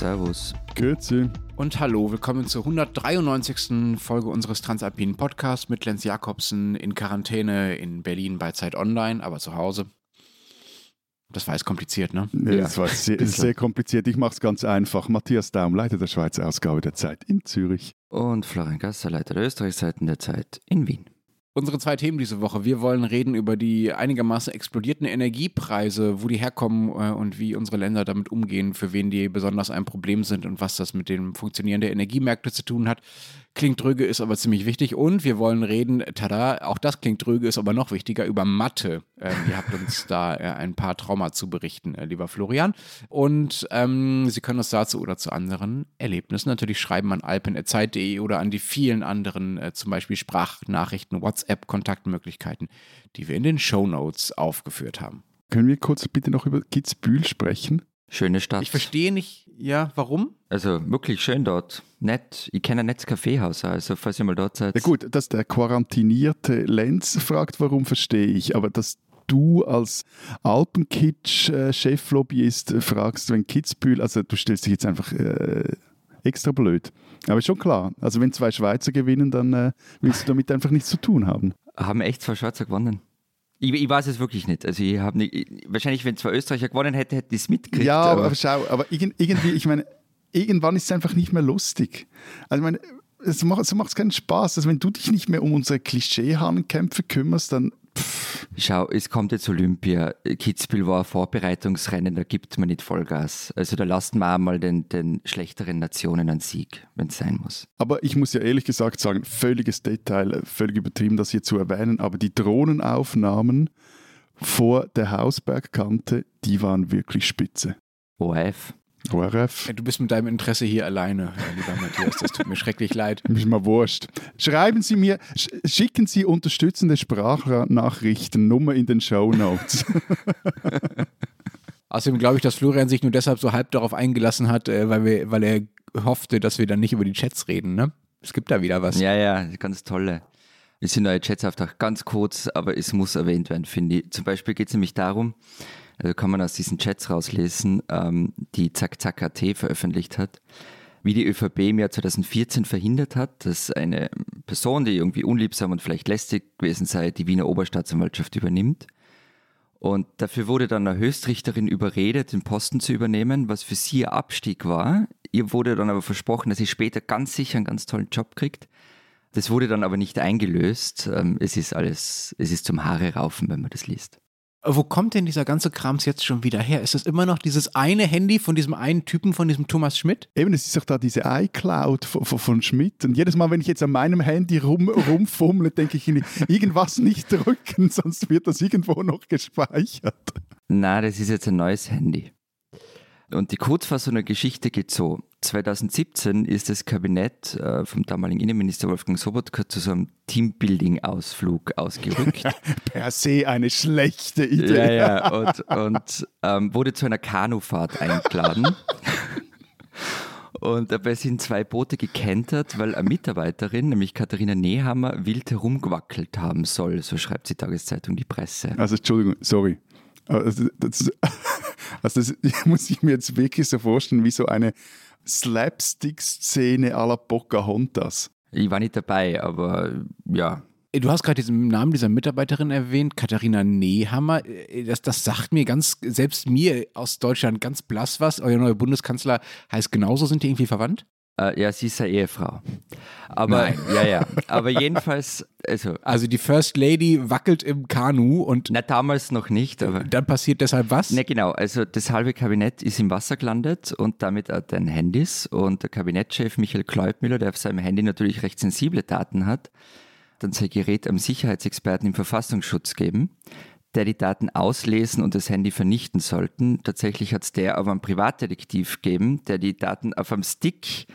Servus. Grüezi. Und hallo, willkommen zur 193. Folge unseres Transalpinen Podcasts mit Lenz Jakobsen in Quarantäne in Berlin bei Zeit Online, aber zu Hause. Das war jetzt kompliziert, ne? Ja, das war sehr, sehr kompliziert. Ich mache es ganz einfach. Matthias Daum, Leiter der Schweizer Ausgabe der Zeit in Zürich. Und Florian Gasser, Leiter der Österreichseiten der Zeit in Wien. Unsere zwei Themen diese Woche. Wir wollen reden über die einigermaßen explodierten Energiepreise, wo die herkommen äh, und wie unsere Länder damit umgehen, für wen die besonders ein Problem sind und was das mit dem Funktionieren der Energiemärkte zu tun hat. Klingt dröge, ist aber ziemlich wichtig. Und wir wollen reden, tada, auch das klingt dröge, ist aber noch wichtiger, über Mathe. Ähm, ihr habt uns da äh, ein paar Trauma zu berichten, äh, lieber Florian. Und ähm, Sie können uns dazu oder zu anderen Erlebnissen natürlich schreiben an alpen.zeit.de oder an die vielen anderen, äh, zum Beispiel Sprachnachrichten, WhatsApp-Kontaktmöglichkeiten, die wir in den Show Notes aufgeführt haben. Können wir kurz bitte noch über Kitzbühel sprechen? Schöne Stadt. Ich verstehe nicht, ja, warum? Also wirklich schön dort. Nett. Ich kenne ein nettes Kaffeehaus, also falls ihr mal dort seid. Ja gut, dass der quarantinierte Lenz fragt, warum verstehe ich, aber dass du als Alpenkitsch-Cheflobbyist fragst, wenn Kitzbühel, also du stellst dich jetzt einfach äh, extra blöd. Aber schon klar, also wenn zwei Schweizer gewinnen, dann äh, willst du damit einfach nichts zu tun haben. Haben echt zwei Schweizer gewonnen? Ich, ich, weiß es wirklich nicht. Also ich habe wahrscheinlich, wenn zwei Österreicher gewonnen hätten, hätte ich es mitgekriegt. Ja, aber, aber schau, aber irgendwie, ich meine, irgendwann ist es einfach nicht mehr lustig. Also ich meine, es macht es macht keinen Spaß. Also wenn du dich nicht mehr um unsere Klischeehahnenkämpfe kümmerst, dann pff. Schau, es kommt jetzt Olympia. Kitzbühel war ein Vorbereitungsrennen, da gibt man nicht Vollgas. Also da lassen wir einmal den, den schlechteren Nationen einen Sieg, wenn es sein muss. Aber ich muss ja ehrlich gesagt sagen, völliges Detail, völlig übertrieben, das hier zu erwähnen, aber die Drohnenaufnahmen vor der Hausbergkante, die waren wirklich spitze. ORF. ORF. Du bist mit deinem Interesse hier alleine, lieber Matthias. Das tut mir schrecklich leid. Mich mal wurscht. Schreiben Sie mir, sch schicken Sie unterstützende Sprachnachrichten, Nummer in den Show Notes. Außerdem glaube ich, dass Florian sich nur deshalb so halb darauf eingelassen hat, äh, weil, wir, weil er hoffte, dass wir dann nicht über die Chats reden. Ne? Es gibt da wieder was. Ja, ja, ganz tolle. Es sind neue Chats auch ganz kurz, aber es muss erwähnt werden, finde ich. Zum Beispiel geht es nämlich darum, also kann man aus diesen Chats rauslesen, ähm, die Zack Zack AT veröffentlicht hat, wie die ÖVP im Jahr 2014 verhindert hat, dass eine Person, die irgendwie unliebsam und vielleicht lästig gewesen sei, die Wiener Oberstaatsanwaltschaft übernimmt. Und dafür wurde dann eine Höchstrichterin überredet, den Posten zu übernehmen, was für sie ein Abstieg war. Ihr wurde dann aber versprochen, dass sie später ganz sicher einen ganz tollen Job kriegt. Das wurde dann aber nicht eingelöst. Ähm, es ist alles, es ist zum Haare raufen, wenn man das liest. Wo kommt denn dieser ganze Krams jetzt schon wieder her? Ist das immer noch dieses eine Handy von diesem einen Typen, von diesem Thomas Schmidt? Eben, es ist doch da diese iCloud von, von, von Schmidt. Und jedes Mal, wenn ich jetzt an meinem Handy rum, rumfummle, denke ich, irgendwas nicht drücken, sonst wird das irgendwo noch gespeichert. Na, das ist jetzt ein neues Handy. Und die Kurzfassung der Geschichte geht so. 2017 ist das Kabinett äh, vom damaligen Innenminister Wolfgang Sobotka zu so einem Teambuilding-Ausflug ausgerückt. per se eine schlechte Idee. Ja, ja, und, und ähm, wurde zu einer Kanufahrt eingeladen. Und dabei sind zwei Boote gekentert, weil eine Mitarbeiterin, nämlich Katharina Nehammer, wild herumgewackelt haben soll. So schreibt die Tageszeitung Die Presse. Also, Entschuldigung, sorry. Also das, also das muss ich mir jetzt wirklich so vorstellen, wie so eine Slapstick-Szene à la Pocahontas. Ich war nicht dabei, aber ja. Du hast gerade diesen Namen dieser Mitarbeiterin erwähnt, Katharina Nehammer. Das, das sagt mir ganz, selbst mir aus Deutschland ganz blass was. Euer neuer Bundeskanzler heißt genauso. Sind die irgendwie verwandt? Äh, ja, sie ist eine Ehefrau. Aber, Nein. ja, ja. Aber jedenfalls, also. Also die First Lady wackelt im Kanu und. Na, damals noch nicht, aber. Dann passiert deshalb was? Ne, genau. Also das halbe Kabinett ist im Wasser gelandet und damit auch den Handys. Und der Kabinettschef Michael Kleubmüller, der auf seinem Handy natürlich recht sensible Daten hat, dann sein Gerät am Sicherheitsexperten im Verfassungsschutz geben der die Daten auslesen und das Handy vernichten sollten. Tatsächlich hat es der aber einen Privatdetektiv gegeben, der die Daten auf einem Stick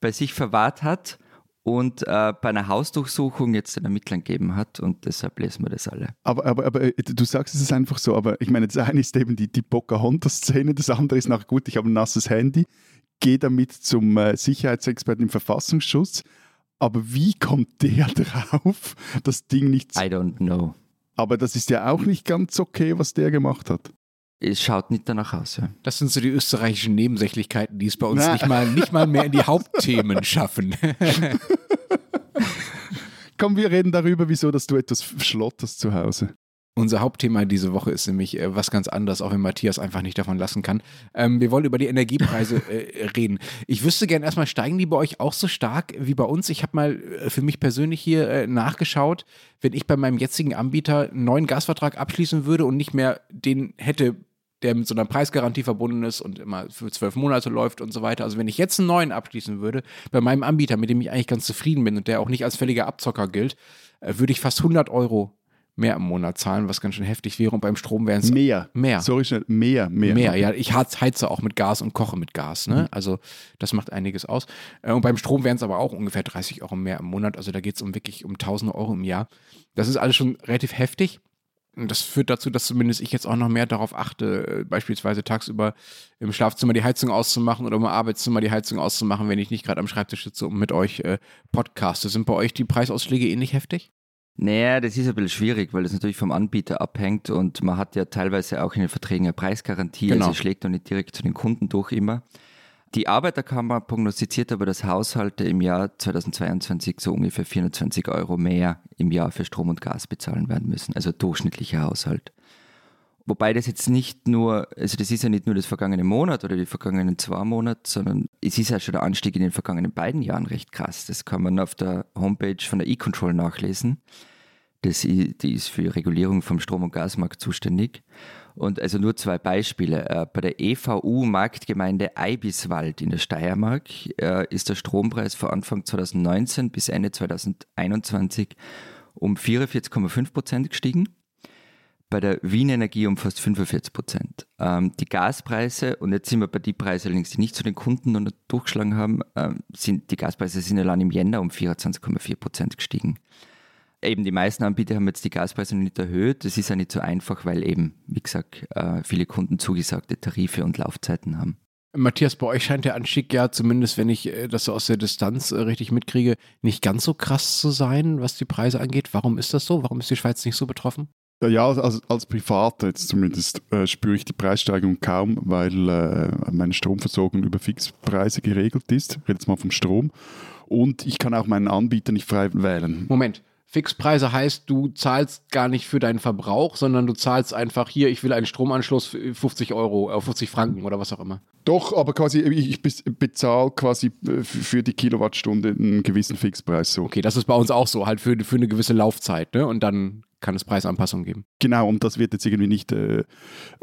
bei sich verwahrt hat und äh, bei einer Hausdurchsuchung jetzt den Ermittlern gegeben hat und deshalb lesen wir das alle. Aber, aber, aber äh, du sagst es ist einfach so, aber ich meine, das eine ist eben die, die Pocahontas-Szene, das andere ist nach gut, ich habe ein nasses Handy, gehe damit zum äh, Sicherheitsexperten im Verfassungsschutz, aber wie kommt der drauf, das Ding nicht... I don't know. Aber das ist ja auch nicht ganz okay, was der gemacht hat. es schaut nicht danach aus. Ja. Das sind so die österreichischen Nebensächlichkeiten, die es bei uns nicht mal, nicht mal mehr in die Hauptthemen schaffen. Komm, wir reden darüber, wieso dass du etwas schlotterst zu Hause. Unser Hauptthema diese Woche ist nämlich äh, was ganz anderes, auch wenn Matthias einfach nicht davon lassen kann. Ähm, wir wollen über die Energiepreise äh, reden. Ich wüsste gerne erstmal, steigen die bei euch auch so stark wie bei uns? Ich habe mal äh, für mich persönlich hier äh, nachgeschaut, wenn ich bei meinem jetzigen Anbieter einen neuen Gasvertrag abschließen würde und nicht mehr den hätte, der mit so einer Preisgarantie verbunden ist und immer für zwölf Monate läuft und so weiter. Also wenn ich jetzt einen neuen abschließen würde, bei meinem Anbieter, mit dem ich eigentlich ganz zufrieden bin und der auch nicht als völliger Abzocker gilt, äh, würde ich fast 100 Euro mehr im Monat zahlen, was ganz schön heftig wäre. Und beim Strom wären es Mehr. mehr. Sorry, schnell. Mehr, mehr. Mehr, ja. Ich heize auch mit Gas und koche mit Gas. Ne? Also das macht einiges aus. Äh, Und beim Strom wären es aber auch ungefähr 30 Euro mehr im Monat. Also da geht es um wirklich um tausende Euro im Jahr. Das ist alles schon relativ heftig. Und das führt dazu, dass zumindest ich jetzt auch noch mehr darauf achte, äh, beispielsweise tagsüber im Schlafzimmer die Heizung auszumachen oder im Arbeitszimmer die Heizung auszumachen, wenn ich nicht gerade am Schreibtisch sitze und mit euch äh, podcaste. Sind bei euch die Preisausschläge ähnlich heftig? Naja, das ist ein bisschen schwierig, weil das natürlich vom Anbieter abhängt und man hat ja teilweise auch in den Verträgen eine Preisgarantie, Genau. also schlägt noch nicht direkt zu den Kunden durch immer. Die Arbeiterkammer prognostiziert aber, dass Haushalte im Jahr 2022 so ungefähr 420 Euro mehr im Jahr für Strom und Gas bezahlen werden müssen, also durchschnittlicher Haushalt. Wobei das jetzt nicht nur, also das ist ja nicht nur das vergangene Monat oder die vergangenen zwei Monate, sondern es ist ja schon der Anstieg in den vergangenen beiden Jahren recht krass. Das kann man auf der Homepage von der E-Control nachlesen. Das, die ist für die Regulierung vom Strom- und Gasmarkt zuständig. Und also nur zwei Beispiele. Äh, Bei der EVU Marktgemeinde Eibiswald in der Steiermark äh, ist der Strompreis von Anfang 2019 bis Ende 2021 um 44,5 Prozent gestiegen bei der Wien Energie um fast 45 Prozent. Ähm, die Gaspreise, und jetzt sind wir bei den Preisen allerdings, die nicht zu den Kunden noch durchgeschlagen haben, ähm, sind, die Gaspreise sind allein im Jänner um 24,4 Prozent gestiegen. Eben die meisten Anbieter haben jetzt die Gaspreise noch nicht erhöht. Das ist ja nicht so einfach, weil eben, wie gesagt, äh, viele Kunden zugesagte Tarife und Laufzeiten haben. Matthias, bei euch scheint der Anstieg ja, zumindest wenn ich äh, das so aus der Distanz äh, richtig mitkriege, nicht ganz so krass zu sein, was die Preise angeht. Warum ist das so? Warum ist die Schweiz nicht so betroffen? Ja, als, als Privater jetzt zumindest äh, spüre ich die Preissteigerung kaum, weil äh, meine Stromversorgung über Fixpreise geregelt ist. Ich rede jetzt mal vom Strom. Und ich kann auch meinen Anbieter nicht frei wählen. Moment. Fixpreise heißt, du zahlst gar nicht für deinen Verbrauch, sondern du zahlst einfach hier, ich will einen Stromanschluss für 50 Euro, äh, 50 Franken oder was auch immer. Doch, aber quasi, ich ich bez- bezahle quasi äh, für die Kilowattstunde einen gewissen Fixpreis. So. Okay, das ist bei uns auch so, halt für, für eine gewisse Laufzeit, ne? Und dann kann es Preisanpassungen geben. Genau, und das wird jetzt irgendwie nicht. Äh,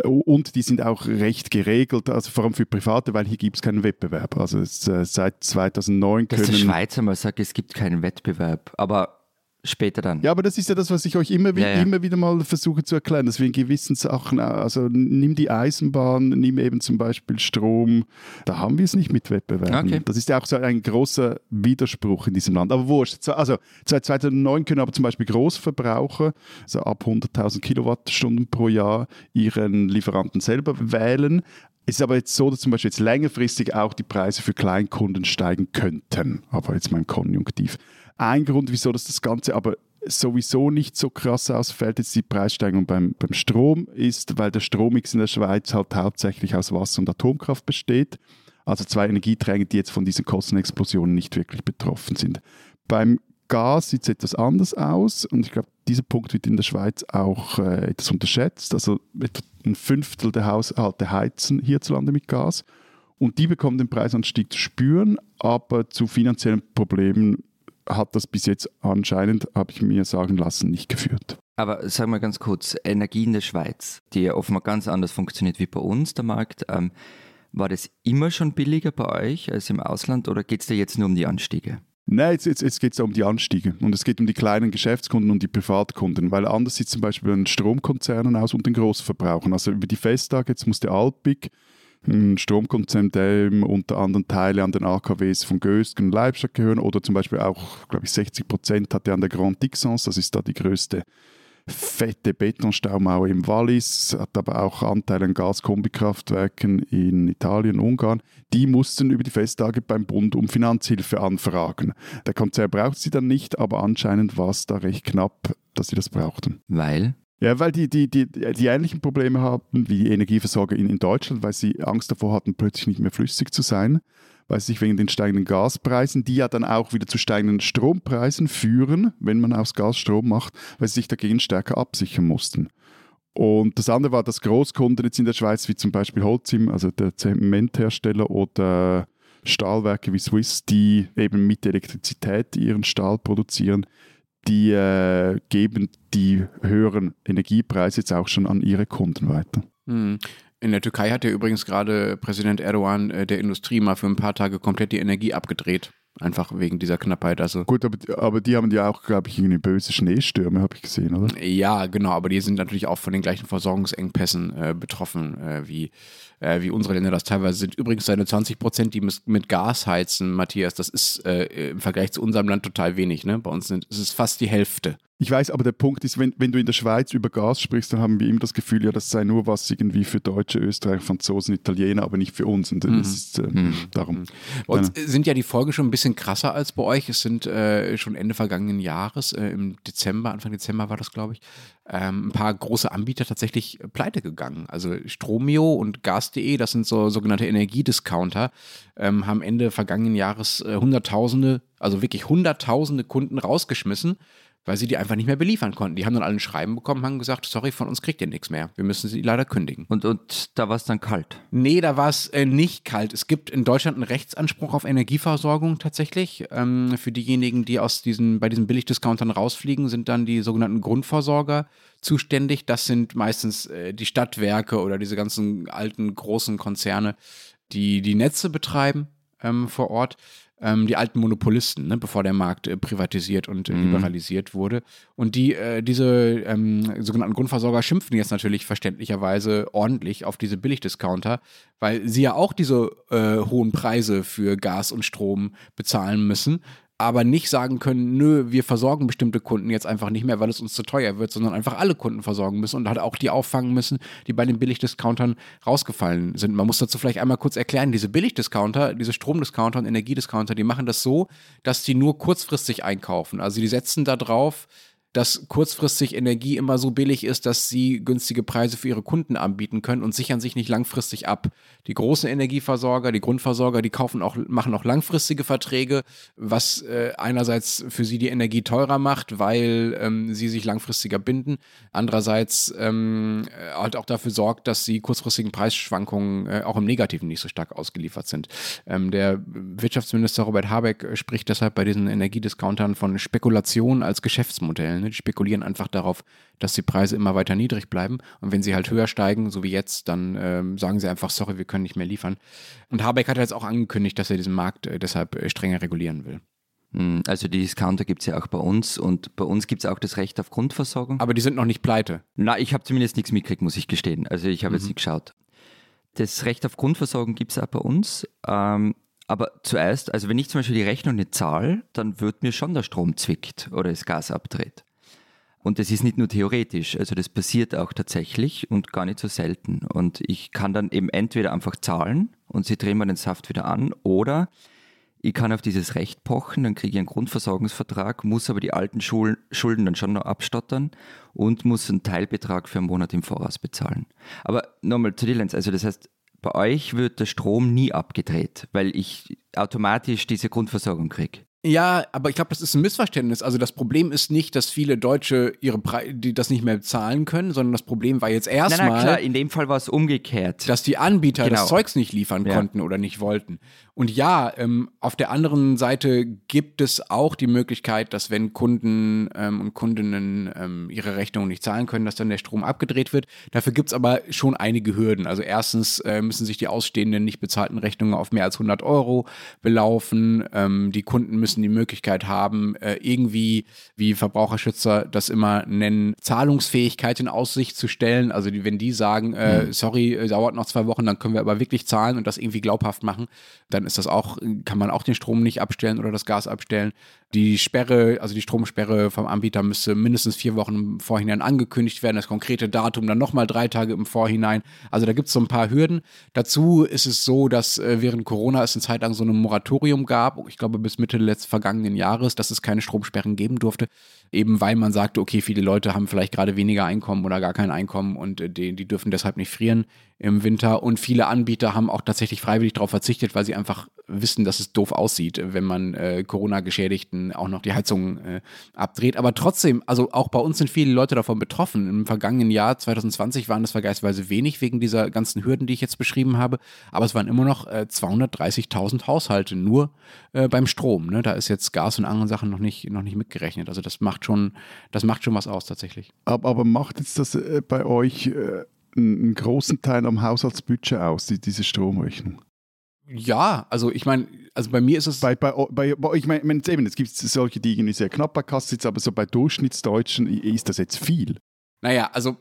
und die sind auch recht geregelt, also vor allem für Private, weil hier gibt es keinen Wettbewerb. Also es, äh, seit 2009 Dass der können. Schweizer mal sagt, es gibt keinen Wettbewerb, aber später dann. Ja, aber das ist ja das, was ich euch immer, Ja, ja. immer wieder mal versuche zu erklären, dass wir in gewissen Sachen, also nimm die Eisenbahn, nimm eben zum Beispiel Strom, da haben wir es nicht mit Wettbewerben. Okay. Das ist ja auch so ein großer Widerspruch in diesem Land. Aber wurscht. Also seit 2009 können aber zum Beispiel Großverbraucher, also ab 100.000 Kilowattstunden pro Jahr, ihren Lieferanten selber wählen. Es ist aber jetzt so, dass zum Beispiel jetzt längerfristig auch die Preise für Kleinkunden steigen könnten. Aber jetzt im Konjunktiv. Ein Grund, wieso das, das Ganze aber sowieso nicht so krass ausfällt, jetzt die Preissteigerung beim, beim Strom, ist, weil der Strommix in der Schweiz halt hauptsächlich aus Wasser und Atomkraft besteht. Also zwei Energieträger, die jetzt von diesen Kostenexplosionen nicht wirklich betroffen sind. Beim Gas sieht es etwas anders aus und ich glaube, dieser Punkt wird in der Schweiz auch äh, etwas unterschätzt. Also etwa ein Fünftel der Haushalte heizen hierzulande mit Gas und die bekommen den Preisanstieg zu spüren, aber zu finanziellen Problemen hat das bis jetzt anscheinend, habe ich mir sagen lassen, nicht geführt. Aber sag mal ganz kurz, Energie in der Schweiz, die ja offenbar ganz anders funktioniert wie bei uns, der Markt, ähm, war das immer schon billiger bei euch als im Ausland oder geht es da jetzt nur um die Anstiege? Nein, jetzt, jetzt, jetzt geht es um die Anstiege und es geht um die kleinen Geschäftskunden und die Privatkunden, weil anders sieht es zum Beispiel bei den Stromkonzernen aus und den Großverbrauchern. Also über die Festtage, jetzt muss der Alpic, ein Stromkonzern, dem unter anderem Teile an den AKWs von Gösgen und Leibstadt gehören oder zum Beispiel auch, glaube ich, 60 Prozent hat er an der Grand Dixence, das ist da die größte fette Betonstaumauer im Wallis, hat aber auch Anteile an Gaskombikraftwerken in Italien, Ungarn. Die mussten über die Festtage beim Bund um Finanzhilfe anfragen. Der Konzern braucht sie dann nicht, aber anscheinend war es da recht knapp, dass sie das brauchten. Weil? Ja, weil die, die, die, die ähnlichen Probleme haben wie die Energieversorger in, in Deutschland, weil sie Angst davor hatten, plötzlich nicht mehr flüssig zu sein, weil sie sich wegen den steigenden Gaspreisen, die ja dann auch wieder zu steigenden Strompreisen führen, wenn man aus Gas Strom macht, weil sie sich dagegen stärker absichern mussten. Und das andere war, dass Großkunden jetzt in der Schweiz, wie zum Beispiel Holcim, also der Zementhersteller oder Stahlwerke wie Swiss, die eben mit Elektrizität ihren Stahl produzieren, die äh, geben die höheren Energiepreise jetzt auch schon an ihre Kunden weiter. Hm. In der Türkei hat ja übrigens gerade Präsident Erdogan äh, der Industrie mal für ein paar Tage komplett die Energie abgedreht. Einfach wegen dieser Knappheit. Also Gut, aber, aber die haben ja auch, glaube ich, irgendwie böse Schneestürme, habe ich gesehen, oder? Ja, genau, aber die sind natürlich auch von den gleichen Versorgungsengpässen äh, betroffen äh, wie, äh, wie unsere Länder das teilweise sind. Übrigens seine 20 Prozent, die mit Gas heizen, Matthias, das ist äh, im Vergleich zu unserem Land total wenig. Ne? Bei uns sind, ist es fast die Hälfte. Ich weiß, aber der Punkt ist, wenn, wenn du in der Schweiz über Gas sprichst, dann haben wir immer das Gefühl, ja, das sei nur was irgendwie für Deutsche, Österreicher, Franzosen, Italiener, aber nicht für uns. Und das Mhm. ist äh, darum. Bei uns sind ja die Folgen schon ein bisschen krasser als bei euch. Es sind äh, schon Ende vergangenen Jahres, äh, im Dezember, Anfang Dezember war das, glaube ich, ähm, ein paar große Anbieter tatsächlich pleite gegangen. Also Stromio und Gas.de, das sind so sogenannte Energiediscounter, ähm, haben Ende vergangenen Jahres äh, Hunderttausende, also wirklich Hunderttausende Kunden rausgeschmissen, weil sie die einfach nicht mehr beliefern konnten. Die haben dann alle ein Schreiben bekommen, haben gesagt, sorry, von uns kriegt ihr nichts mehr. Wir müssen sie leider kündigen. Und, und da war es dann kalt. Nee, da war es äh, nicht kalt. Es gibt in Deutschland einen Rechtsanspruch auf Energieversorgung tatsächlich. Ähm, für diejenigen, die aus diesen, bei diesen Billigdiscountern rausfliegen, sind dann die sogenannten Grundversorger zuständig. Das sind meistens äh, die Stadtwerke oder diese ganzen alten großen Konzerne, die die Netze betreiben ähm, vor Ort. Ähm, die alten Monopolisten, ne, bevor der Markt äh, privatisiert und äh, liberalisiert wurde. Und die, äh, diese ähm, sogenannten Grundversorger schimpfen jetzt natürlich verständlicherweise ordentlich auf diese Billigdiscounter, weil sie ja auch diese äh, hohen Preise für Gas und Strom bezahlen müssen aber nicht sagen können, nö, wir versorgen bestimmte Kunden jetzt einfach nicht mehr, weil es uns zu teuer wird, sondern einfach alle Kunden versorgen müssen und halt auch die auffangen müssen, die bei den Billigdiscountern rausgefallen sind. Man muss dazu vielleicht einmal kurz erklären, diese Billigdiscounter, diese Stromdiscounter und Energiediscounter, die machen das so, dass die nur kurzfristig einkaufen. Also die setzen da drauf, dass kurzfristig Energie immer so billig ist, dass sie günstige Preise für ihre Kunden anbieten können und sichern sich nicht langfristig ab. Die großen Energieversorger, die Grundversorger, die kaufen auch, machen auch langfristige Verträge, was äh, einerseits für sie die Energie teurer macht, weil ähm, sie sich langfristiger binden, andererseits ähm, äh, halt auch dafür sorgt, dass sie kurzfristigen Preisschwankungen äh, auch im Negativen nicht so stark ausgeliefert sind. Ähm, der Wirtschaftsminister Robert Habeck äh, spricht deshalb bei diesen Energiediscountern von Spekulation als Ne? Die spekulieren einfach darauf, dass die Preise immer weiter niedrig bleiben. Und wenn sie halt höher steigen, so wie jetzt, dann ähm, sagen sie einfach, sorry, wir können nicht mehr liefern. Und Habeck hat jetzt auch angekündigt, dass er diesen Markt äh, deshalb äh, strenger regulieren will. Hm, Also die Discounter gibt es ja auch bei uns und bei uns gibt es auch das Recht auf Grundversorgung. Aber die sind noch nicht pleite. Na, ich habe zumindest nichts mitgekriegt, muss ich gestehen. Also ich habe jetzt nicht geschaut. Das Recht auf Grundversorgung gibt es auch bei uns. Ähm, aber zuerst, also wenn ich zum Beispiel die Rechnung nicht zahle, dann wird mir schon der Strom zwickt oder das Gas abdreht. Und das ist nicht nur theoretisch, also das passiert auch tatsächlich und gar nicht so selten. Und ich kann dann eben entweder einfach zahlen und sie drehen mir den Saft wieder an oder ich kann auf dieses Recht pochen, dann kriege ich einen Grundversorgungsvertrag, muss aber die alten Schul Schulden dann schon noch abstottern und muss einen Teilbetrag für einen Monat im Voraus bezahlen. Aber nochmal zu Dillenz, also das heißt, bei euch wird der Strom nie abgedreht, weil ich automatisch diese Grundversorgung kriege. Ja, aber ich glaube, das ist ein Missverständnis. Also das Problem ist nicht, dass viele Deutsche ihre Pre die das nicht mehr zahlen können, sondern das Problem war jetzt klar, erstmal, in dem Fall war es umgekehrt. dass die Anbieter Genau. das Zeugs nicht liefern Ja. konnten oder nicht wollten. Und ja, ähm, auf der anderen Seite gibt es auch die Möglichkeit, dass wenn Kunden ähm, und Kundinnen ähm, ihre Rechnungen nicht zahlen können, dass dann der Strom abgedreht wird. Dafür gibt es aber schon einige Hürden. Also erstens äh, müssen sich die ausstehenden nicht bezahlten Rechnungen auf mehr als 100 Euro belaufen. Ähm, die Kunden müssen die Möglichkeit haben, äh, irgendwie, wie Verbraucherschützer das immer nennen, Zahlungsfähigkeit in Aussicht zu stellen. Also wenn die sagen, äh, sorry, äh, dauert noch zwei Wochen, dann können wir aber wirklich zahlen und das irgendwie glaubhaft machen, dann ist das auch, kann man auch den Strom nicht abstellen oder das Gas abstellen. Die Sperre, also die Stromsperre vom Anbieter müsste mindestens vier Wochen im Vorhinein angekündigt werden, das konkrete Datum dann nochmal drei Tage im Vorhinein. Also da gibt es so ein paar Hürden. Dazu ist es so, dass äh, während Corona es eine Zeit lang so ein Moratorium gab, ich glaube bis Mitte des vergangenen Jahres, dass es keine Stromsperren geben durfte, eben weil man sagte, okay, viele Leute haben vielleicht gerade weniger Einkommen oder gar kein Einkommen und äh, die, die dürfen deshalb nicht frieren im Winter. Und viele Anbieter haben auch tatsächlich freiwillig darauf verzichtet, weil sie einfach wissen, dass es doof aussieht, wenn man äh, Corona-Geschädigten auch noch die Heizung äh, abdreht. Aber trotzdem, also auch bei uns sind viele Leute davon betroffen. Im vergangenen Jahr 2020 waren das vergleichsweise wenig wegen dieser ganzen Hürden, die ich jetzt beschrieben habe. Aber es waren immer noch äh, 230.000 Haushalte nur äh, beim Strom. Ne? Da ist jetzt Gas und andere Sachen noch nicht, noch nicht mitgerechnet. Also das macht schon, das macht schon was aus tatsächlich. Aber, aber macht jetzt das äh, bei euch äh, einen großen Teil am Haushaltsbudget aus, die, diese Stromrechnung? Ja, also ich meine, also bei mir ist es. Bei, bei, bei, bei ich meine, mein, eben, es gibt solche, die irgendwie sehr knapp bei Kasse sitzen, aber so bei Durchschnittsdeutschen ist das jetzt viel. Naja, also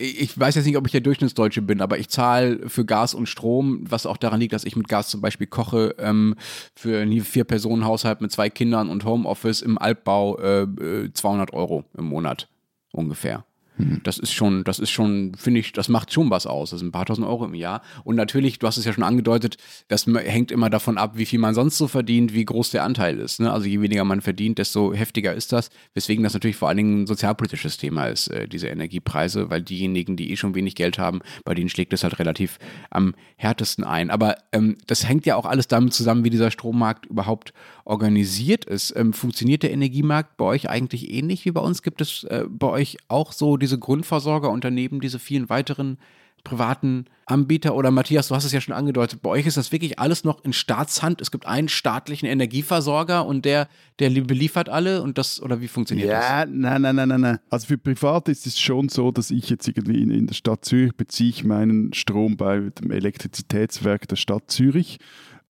ich weiß jetzt nicht, ob ich der Durchschnittsdeutsche bin, aber ich zahle für Gas und Strom, was auch daran liegt, dass ich mit Gas zum Beispiel koche, ähm, für einen Vier-Personen-Haushalt mit zwei Kindern und Homeoffice im Altbau äh, 200 äh, Euro im Monat ungefähr. Mhm. Das ist schon, das ist schon, finde ich, das macht schon was aus. Das sind ein paar tausend Euro im Jahr. Und natürlich, du hast es ja schon angedeutet, das hängt immer davon ab, wie viel man sonst so verdient, wie groß der Anteil ist. Ne? Also je weniger man verdient, desto heftiger ist das. Weswegen das natürlich vor allen Dingen ein sozialpolitisches Thema ist, äh, diese Energiepreise, weil diejenigen, die eh schon wenig Geld haben, bei denen schlägt es halt relativ am härtesten ein. Aber ähm, das hängt ja auch alles damit zusammen, wie dieser Strommarkt überhaupt organisiert ist. Ähm, funktioniert der Energiemarkt bei euch eigentlich ähnlich wie bei uns? Gibt es äh, bei euch auch so diese Grundversorger und daneben diese vielen weiteren privaten Anbieter? Oder Matthias, du hast es ja schon angedeutet, bei euch ist das wirklich alles noch in Staatshand. Es gibt einen staatlichen Energieversorger und der, der beliefert alle und das, oder wie funktioniert ja, das? Ja, nein, nein, nein, nein, nein. Also für Private ist es schon so, dass ich jetzt irgendwie in, in der Stadt Zürich beziehe ich meinen Strom bei dem Elektrizitätswerk der Stadt Zürich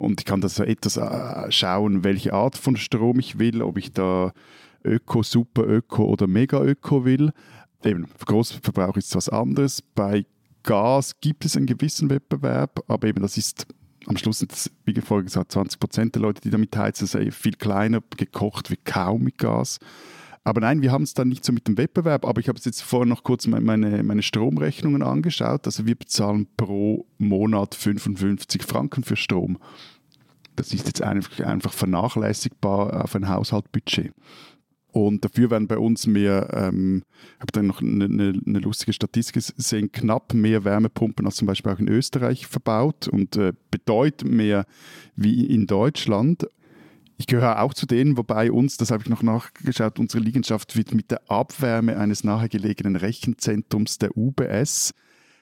und ich kann das so etwas äh, schauen, welche Art von Strom ich will, ob ich da Öko, Super Öko oder Mega Öko will. Eben, Großverbrauch ist es was anderes. Bei Gas gibt es einen gewissen Wettbewerb, aber eben das ist am Schluss sind das, wie vorher gesagt, 20 Prozent der Leute, die damit heizen, sind viel kleiner gekocht wie kaum mit Gas. Aber nein, wir haben es dann nicht so mit dem Wettbewerb, aber ich habe jetzt vorher noch kurz meine, meine Stromrechnungen angeschaut. Also wir bezahlen pro Monat 55 Franken für Strom. Das ist jetzt einfach, einfach vernachlässigbar auf ein Haushaltbudget. Und dafür werden bei uns mehr, ähm, ich habe dann noch eine, eine, eine, lustige Statistik gesehen, knapp mehr Wärmepumpen als zum Beispiel auch in Österreich verbaut und äh, bedeutend mehr wie in Deutschland. Ich gehöre auch zu denen, wobei uns, das habe ich noch nachgeschaut, unsere Liegenschaft wird mit der Abwärme eines nahegelegenen Rechenzentrums der UBS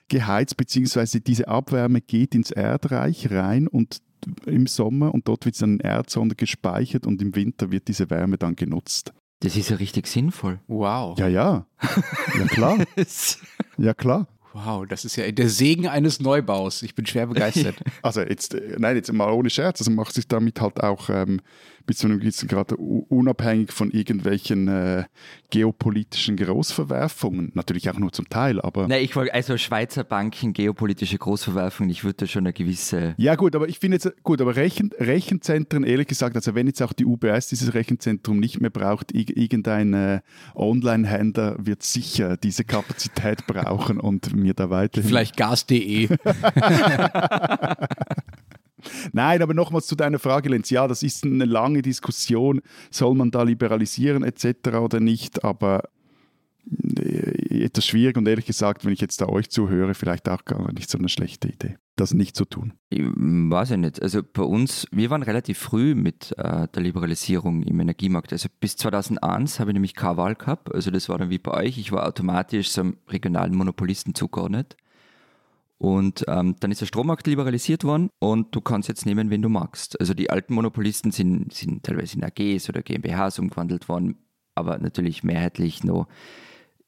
geheizt, beziehungsweise diese Abwärme geht ins Erdreich rein und im Sommer und dort wird es dann in Erdsonde gespeichert und im Winter wird diese Wärme dann genutzt. Das ist ja richtig sinnvoll. Wow. Ja, ja. Ja, klar. ja, klar. Wow, das ist ja der Segen eines Neubaus. Ich bin schwer begeistert. Also jetzt, äh, nein, jetzt mal ohne Scherz. Also macht sich damit halt auch ähm, bis zu einem gewissen Grad unabhängig von irgendwelchen äh, geopolitischen Großverwerfungen. Natürlich auch nur zum Teil, aber. Nein, ich wollte also Schweizer Banken, geopolitische Großverwerfungen, ich würde schon eine gewisse. Ja, gut, aber ich finde jetzt, gut, aber Rechen, Rechenzentren, ehrlich gesagt, also wenn jetzt auch die UBS dieses Rechenzentrum nicht mehr braucht, irgendein äh, Online-Händler wird sicher diese Kapazität brauchen und mir da weiterhin. Vielleicht gas.de. Nein, aber nochmals zu deiner Frage, Lenz. Ja, das ist eine lange Diskussion. Soll man da liberalisieren etc. oder nicht? Aber äh, etwas schwierig und ehrlich gesagt, wenn ich jetzt da euch zuhöre, vielleicht auch gar nicht so eine schlechte Idee, das nicht zu tun. Ich weiß ich nicht. Also bei uns, wir waren relativ früh mit äh, der Liberalisierung im Energiemarkt. Also bis 2001 habe ich nämlich keine Wahl gehabt. Also das war dann wie bei euch. Ich war automatisch so einem regionalen Monopolisten zugeordnet. Und ähm, dann ist der Strommarkt liberalisiert worden und du kannst jetzt nehmen, wen du magst. Also die alten Monopolisten sind, sind teilweise in AGs oder GmbHs umgewandelt worden, aber natürlich mehrheitlich noch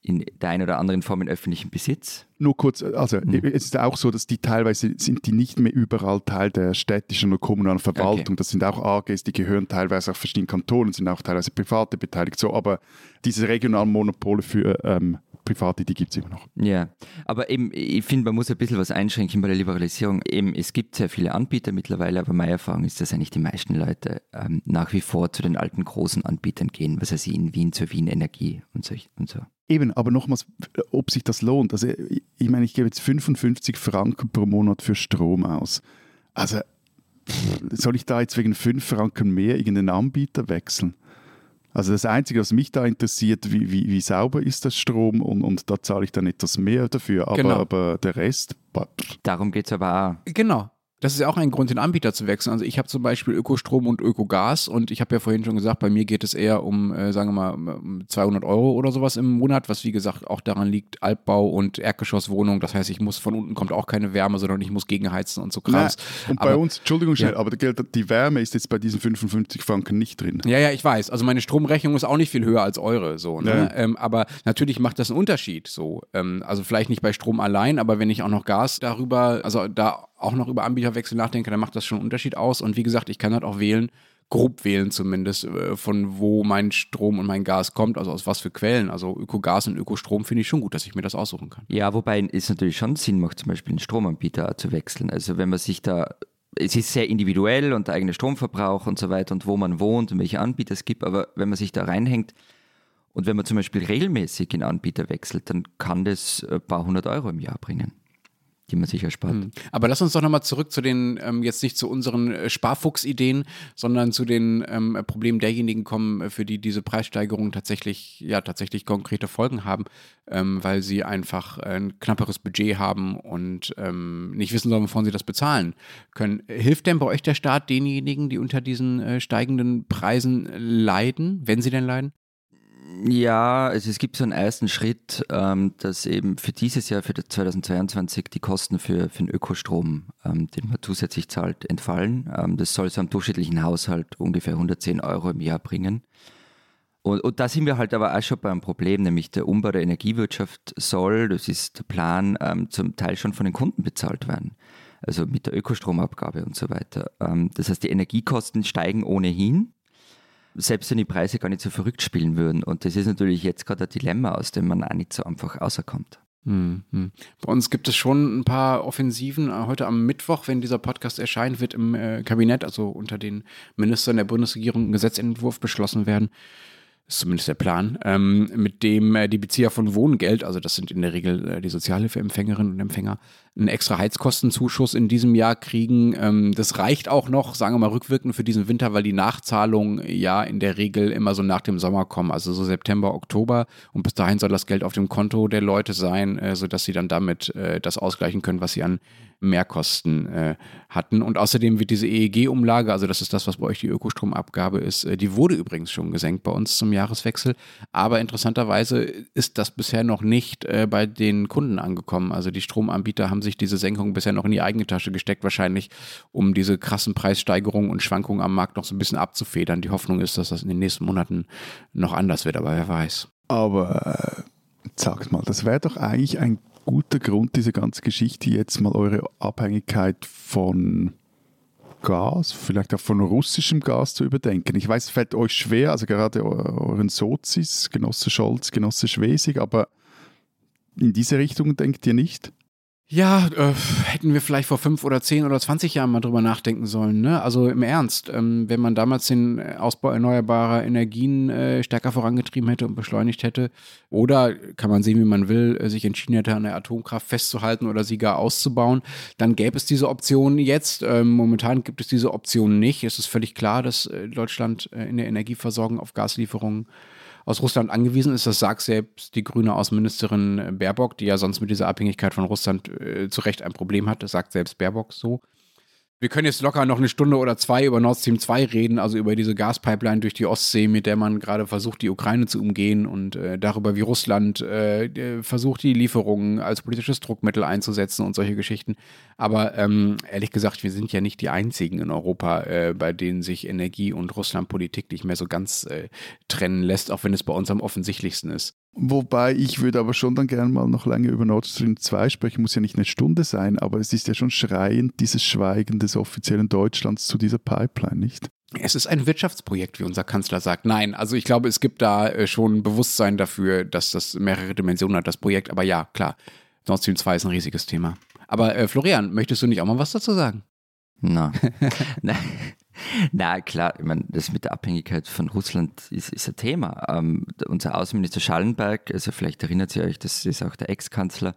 in der einen oder anderen Form in öffentlichem Besitz. Nur kurz, also mhm. es ist auch so, dass die teilweise sind die nicht mehr überall Teil der städtischen oder kommunalen Verwaltung. Okay. Das sind auch AGs, die gehören teilweise auch verschiedenen Kantonen, sind auch teilweise private beteiligt. So, aber diese regionalen Monopole für ähm, private, die gibt es immer noch. Ja, aber eben, ich finde, man muss ein bisschen was einschränken bei der Liberalisierung. Eben, es gibt sehr viele Anbieter mittlerweile, aber meine Erfahrung ist, dass eigentlich die meisten Leute ähm, nach wie vor zu den alten großen Anbietern gehen, was heißt in Wien zur Wien Energie und so. Und so. Eben, aber nochmals, ob sich das lohnt. Also ich meine, ich gebe jetzt 55 Franken pro Monat für Strom aus. Also soll ich da jetzt wegen 5 Franken mehr irgendeinen Anbieter wechseln? Also das Einzige, was mich da interessiert, wie, wie, wie sauber ist das Strom und, und da zahle ich dann etwas mehr dafür. Aber, genau. aber der Rest. Darum geht es aber auch. Genau. Das ist ja auch ein Grund, den Anbieter zu wechseln. Also ich habe zum Beispiel Ökostrom und Ökogas und ich habe ja vorhin schon gesagt, bei mir geht es eher um, äh, sagen wir mal, um 200 Euro oder sowas im Monat, was wie gesagt auch daran liegt, Altbau und Erdgeschosswohnung. Das heißt, ich muss von unten kommt auch keine Wärme, sondern ich muss gegenheizen und so Krams. und bei uns, Entschuldigung schnell, ja. aber die Wärme ist jetzt bei diesen 55 Franken nicht drin. Ja, ja, ich weiß. Also meine Stromrechnung ist auch nicht viel höher als eure, so. Ne? Ja. Ähm, aber natürlich macht das einen Unterschied, so. Ähm, also vielleicht nicht bei Strom allein, aber wenn ich auch noch Gas darüber, also da auch noch über Anbieterwechsel nachdenke, dann macht das schon einen Unterschied aus. Und wie gesagt, ich kann halt auch wählen, grob wählen zumindest, äh, von wo mein Strom und mein Gas kommt, also aus was für Quellen. Also Ökogas und Ökostrom finde ich schon gut, dass ich mir das aussuchen kann. Ja, wobei es natürlich schon Sinn macht, zum Beispiel einen Stromanbieter zu wechseln. Also wenn man sich da, es ist sehr individuell und der eigene Stromverbrauch und so weiter und wo man wohnt und welche Anbieter es gibt, aber wenn man sich da reinhängt und wenn man zum Beispiel regelmäßig einen Anbieter wechselt, dann kann das ein paar hundert Euro im Jahr bringen die man sich erspart. Hm. Aber lass uns doch nochmal zurück zu den, ähm, jetzt nicht zu unseren äh, Sparfuchs-Ideen, sondern zu den ähm, Problemen derjenigen kommen, äh, für die diese Preissteigerungen tatsächlich, ja, tatsächlich konkrete Folgen haben, ähm, weil sie einfach ein knapperes Budget haben und ähm, nicht wissen sollen, wovon sie das bezahlen können. Hilft denn bei euch der Staat denjenigen, die unter diesen äh, steigenden Preisen leiden, wenn sie denn leiden? Ja, also es gibt so einen ersten Schritt, ähm, dass eben für dieses Jahr, für 2022, die Kosten für, für den Ökostrom, ähm, den man zusätzlich zahlt, entfallen. Ähm, das soll so einem durchschnittlichen Haushalt ungefähr 110 Euro im Jahr bringen. Und, und da sind wir halt aber auch schon beim Problem, nämlich der Umbau der Energiewirtschaft soll, das ist der Plan, ähm, zum Teil schon von den Kunden bezahlt werden. Also mit der Ökostromabgabe und so weiter. Ähm, das heißt, die Energiekosten steigen ohnehin selbst wenn die Preise gar nicht so verrückt spielen würden. Und das ist natürlich jetzt gerade ein Dilemma, aus dem man auch nicht so einfach rauskommt. Mhm. Bei uns gibt es schon ein paar Offensiven. Heute am Mittwoch, wenn dieser Podcast erscheint, wird im äh, Kabinett, also unter den Ministern der Bundesregierung, ein Gesetzentwurf beschlossen werden ist zumindest der Plan, ähm, mit dem äh, die Bezieher von Wohngeld, also das sind in der Regel äh, die Sozialhilfeempfängerinnen und Empfänger, einen extra Heizkostenzuschuss in diesem Jahr kriegen. Ähm, das reicht auch noch, sagen wir mal, rückwirkend für diesen Winter, weil die Nachzahlungen ja in der Regel immer so nach dem Sommer kommen, also so September, Oktober. Und bis dahin soll das Geld auf dem Konto der Leute sein, äh, sodass sie dann damit äh, das ausgleichen können, was sie an Mehrkosten äh, hatten. Und außerdem wird diese EEG-Umlage, also das ist das, was bei euch die Ökostromabgabe ist, äh, die wurde übrigens schon gesenkt bei uns zum Jahreswechsel. Aber interessanterweise ist das bisher noch nicht äh, bei den Kunden angekommen. Also die Stromanbieter haben sich diese Senkung bisher noch in die eigene Tasche gesteckt, wahrscheinlich, um diese krassen Preissteigerungen und Schwankungen am Markt noch so ein bisschen abzufedern. Die Hoffnung ist, dass das in den nächsten Monaten noch anders wird, aber wer weiß. Aber äh, mal, das wäre doch eigentlich ein guter Grund, diese ganze Geschichte jetzt mal eure Abhängigkeit von Gas, vielleicht auch von russischem Gas zu überdenken. Ich weiß, es fällt euch schwer, also gerade euren Sozis, Genosse Scholz, Genosse Schwesig, aber in diese Richtung denkt ihr nicht? Ja, äh, hätten wir vielleicht vor fünf oder zehn oder zwanzig Jahren mal drüber nachdenken sollen. Ne? Also im Ernst, ähm, wenn man damals den Ausbau erneuerbarer Energien äh, stärker vorangetrieben hätte und beschleunigt hätte, oder kann man sehen, wie man will, äh, sich entschieden hätte, an der Atomkraft festzuhalten oder sie gar auszubauen, dann gäbe es diese Option jetzt. Ähm, momentan gibt es diese Option nicht. Es ist völlig klar, dass äh, Deutschland äh, in der Energieversorgung auf Gaslieferungen aus Russland angewiesen ist. Das sagt selbst die grüne Außenministerin Baerbock, die ja sonst mit dieser Abhängigkeit von Russland äh, zu Recht ein Problem hat. Das sagt selbst Baerbock so. Wir können jetzt locker noch eine Stunde oder zwei über Nord Stream 2 reden, also über diese Gaspipeline durch die Ostsee, mit der man gerade versucht, die Ukraine zu umgehen und äh, darüber, wie Russland äh, versucht, die Lieferungen als politisches Druckmittel einzusetzen und solche Geschichten. Aber ähm, ehrlich gesagt, wir sind ja nicht die einzigen in Europa, äh, bei denen sich Energie und Russlandpolitik nicht mehr so ganz äh, trennen lässt, auch wenn es bei uns am offensichtlichsten ist. Wobei ich würde aber schon dann gerne mal noch länger über Nord Stream 2 sprechen, muss ja nicht eine Stunde sein, aber es ist ja schon schreiend, dieses Schweigen des offiziellen Deutschlands zu dieser Pipeline, nicht? Es ist ein Wirtschaftsprojekt, wie unser Kanzler sagt. Nein, also ich glaube, es gibt da äh, schon Bewusstsein dafür, dass das mehrere Dimensionen hat, das Projekt. Aber ja, klar, Nord Stream 2 ist ein riesiges Thema. Aber äh, Florian, möchtest du nicht auch mal was dazu sagen? Na, na, klar, ich meine, das mit der Abhängigkeit von Russland ist, ist ein Thema. Ähm, unser Außenminister Schallenberg, also vielleicht erinnert ihr euch, das ist auch der Ex-Kanzler,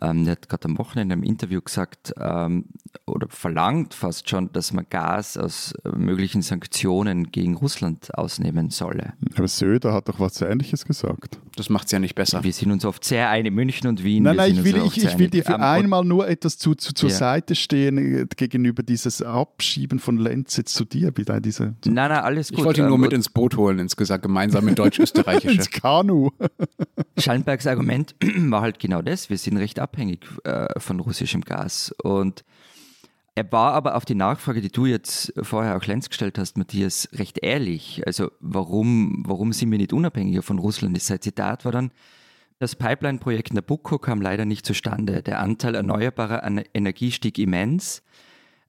ähm, der hat gerade am Wochenende im Interview gesagt ähm, oder verlangt fast schon, dass man Gas aus möglichen Sanktionen gegen Russland ausnehmen solle. Aber Söder hat doch was Ähnliches gesagt. Das macht es ja nicht besser. Wir sind uns oft sehr einig, München und Wien. Nein, nein, ich will, ich, ich will dir für Ähm, einmal nur etwas zu, zu, zur Ja. Seite stehen äh, gegenüber dieses Abschieben von Lenz jetzt zu dir, wie da diese und- Nein, nein, alles gut. Ich wollte ihn nur Ähm, mit ins Boot holen, insgesamt gemeinsam mit Deutsch-Österreichische. ins Kanu. Schallenbergs Argument war halt genau das. Wir sind recht abhängig äh, von russischem Gas. Und er war aber auf die Nachfrage, die du jetzt vorher auch Lenz gestellt hast, Matthias, recht ehrlich. Also warum, warum sind wir nicht unabhängiger von Russland? Sein Zitat war dann, das Pipeline-Projekt Nabucco kam leider nicht zustande. Der Anteil erneuerbarer Ener- Energie stieg immens.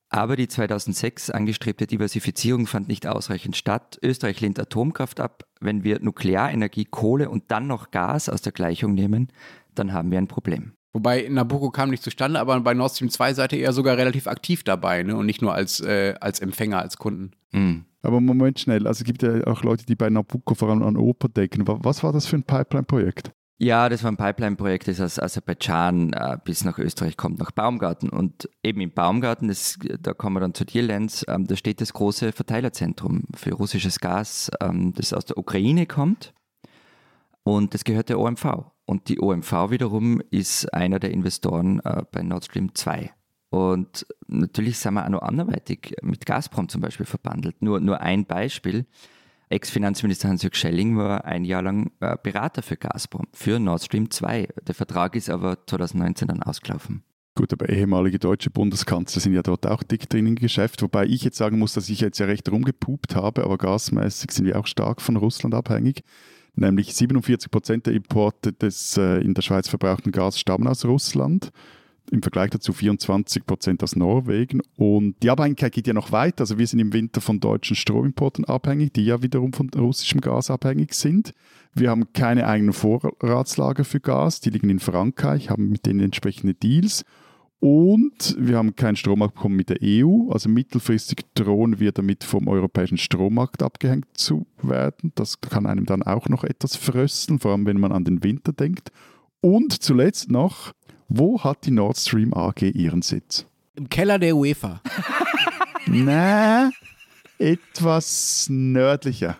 Aber die 2006 angestrebte Diversifizierung fand nicht ausreichend statt. Österreich lehnt Atomkraft ab. Wenn wir Nuklearenergie, Kohle und dann noch Gas aus der Gleichung nehmen, dann haben wir ein Problem. Wobei Nabucco kam nicht zustande, aber bei Nord Stream 2 seid ihr ja sogar relativ aktiv dabei ne? und nicht nur als, äh, als Empfänger, als Kunden. Mm. Aber Moment schnell, also es gibt ja auch Leute, die bei Nabucco vor allem an Oper denken. Wa- Was war das für ein Pipeline-Projekt? Ja, das war ein Pipeline-Projekt, das aus Aserbaidschan äh, bis nach Österreich kommt, nach Baumgarten. Und eben im Baumgarten, das, da kommen wir dann zu dir, Lenz, ähm, da steht das große Verteilerzentrum für russisches Gas, ähm, das aus der Ukraine kommt. Und das gehört der OMV. Und die OMV wiederum ist einer der Investoren äh, bei Nord Stream 2. Und natürlich sind wir auch noch anderweitig mit Gazprom zum Beispiel verbandelt. Nur, nur ein Beispiel. Ex-Finanzminister Hans-Jörg Schelling war ein Jahr lang äh, Berater für Gazprom, für Nord Stream 2. Der Vertrag ist aber 2019 dann ausgelaufen. Gut, aber ehemalige deutsche Bundeskanzler sind ja dort auch dick drin im Geschäft, wobei ich jetzt sagen muss, dass ich jetzt ja recht rumgepupt habe, aber gasmäßig sind wir auch stark von Russland abhängig. Nämlich 47 Prozent der Importe des äh, in der Schweiz verbrauchten Gas stammen aus Russland. Im Vergleich dazu 24 Prozent aus Norwegen. Und die Abhängigkeit geht ja noch weiter. Also wir sind im Winter von deutschen Stromimporten abhängig, die ja wiederum von russischem Gas abhängig sind. Wir haben keine eigenen Vorratslager für Gas. Die liegen in Frankreich, haben mit denen entsprechende Deals. Und wir haben kein Stromabkommen mit der EU. Also mittelfristig drohen wir damit vom europäischen Strommarkt abgehängt zu werden. Das kann einem dann auch noch etwas frösteln, vor allem wenn man an den Winter denkt. Und zuletzt noch, wo hat die Nord Stream AG ihren Sitz? Im Keller der UEFA. Na, etwas nördlicher.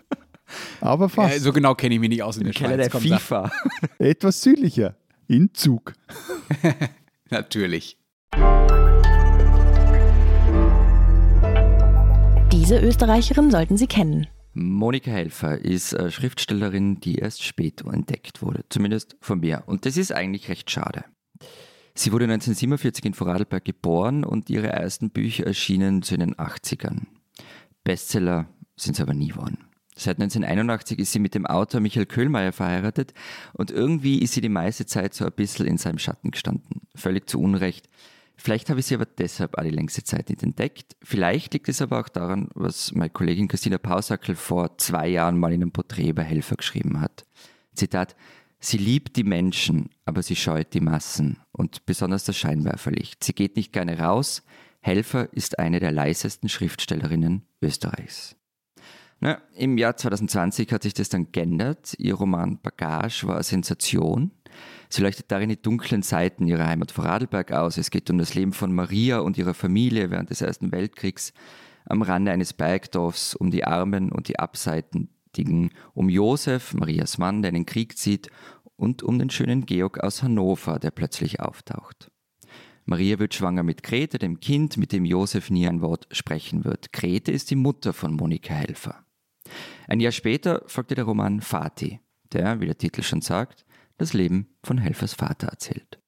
Aber fast. Ja, so genau kenne ich mich nicht aus in der Keller Schweiz. der. FIFA. Etwas südlicher. In Zug. Natürlich. Diese Österreicherin sollten Sie kennen. Monika Helfer ist äh, Schriftstellerin, die erst spät entdeckt wurde, zumindest von mir. Und das ist eigentlich recht schade. Sie wurde 1947 in Vorarlberg geboren und ihre ersten Bücher erschienen zu den 80ern. Bestseller sind sie aber nie geworden. Seit 1981 ist sie mit dem Autor Michael Köhlmeier verheiratet und irgendwie ist sie die meiste Zeit so ein bisschen in seinem Schatten gestanden. Völlig zu Unrecht. Vielleicht habe ich sie aber deshalb auch die längste Zeit nicht entdeckt. Vielleicht liegt es aber auch daran, was meine Kollegin Christina Pausackel vor zwei Jahren mal in einem Porträt über Helfer geschrieben hat. Zitat, sie liebt die Menschen, aber sie scheut die Massen und besonders das Scheinwerferlicht. Sie geht nicht gerne raus. Helfer ist eine der leisesten Schriftstellerinnen Österreichs. Na, Im Jahr 2020 hat sich das dann geändert. Ihr Roman Bagage war eine Sensation. Sie leuchtet darin die dunklen Seiten ihrer Heimat Vorarlberg aus. Es geht um das Leben von Maria und ihrer Familie während des Ersten Weltkriegs am Rande eines Bergdorfs, um die Armen und die Abseitigen, um Josef, Marias Mann, der in den Krieg zieht, und um den schönen Georg aus Hannover, der plötzlich auftaucht. Maria wird schwanger mit Grete, dem Kind, mit dem Josef nie ein Wort sprechen wird. Grete ist die Mutter von Monika Helfer. Ein Jahr später folgte der Roman Vati, der, wie der Titel schon sagt, das Leben von Helfers Vater erzählt.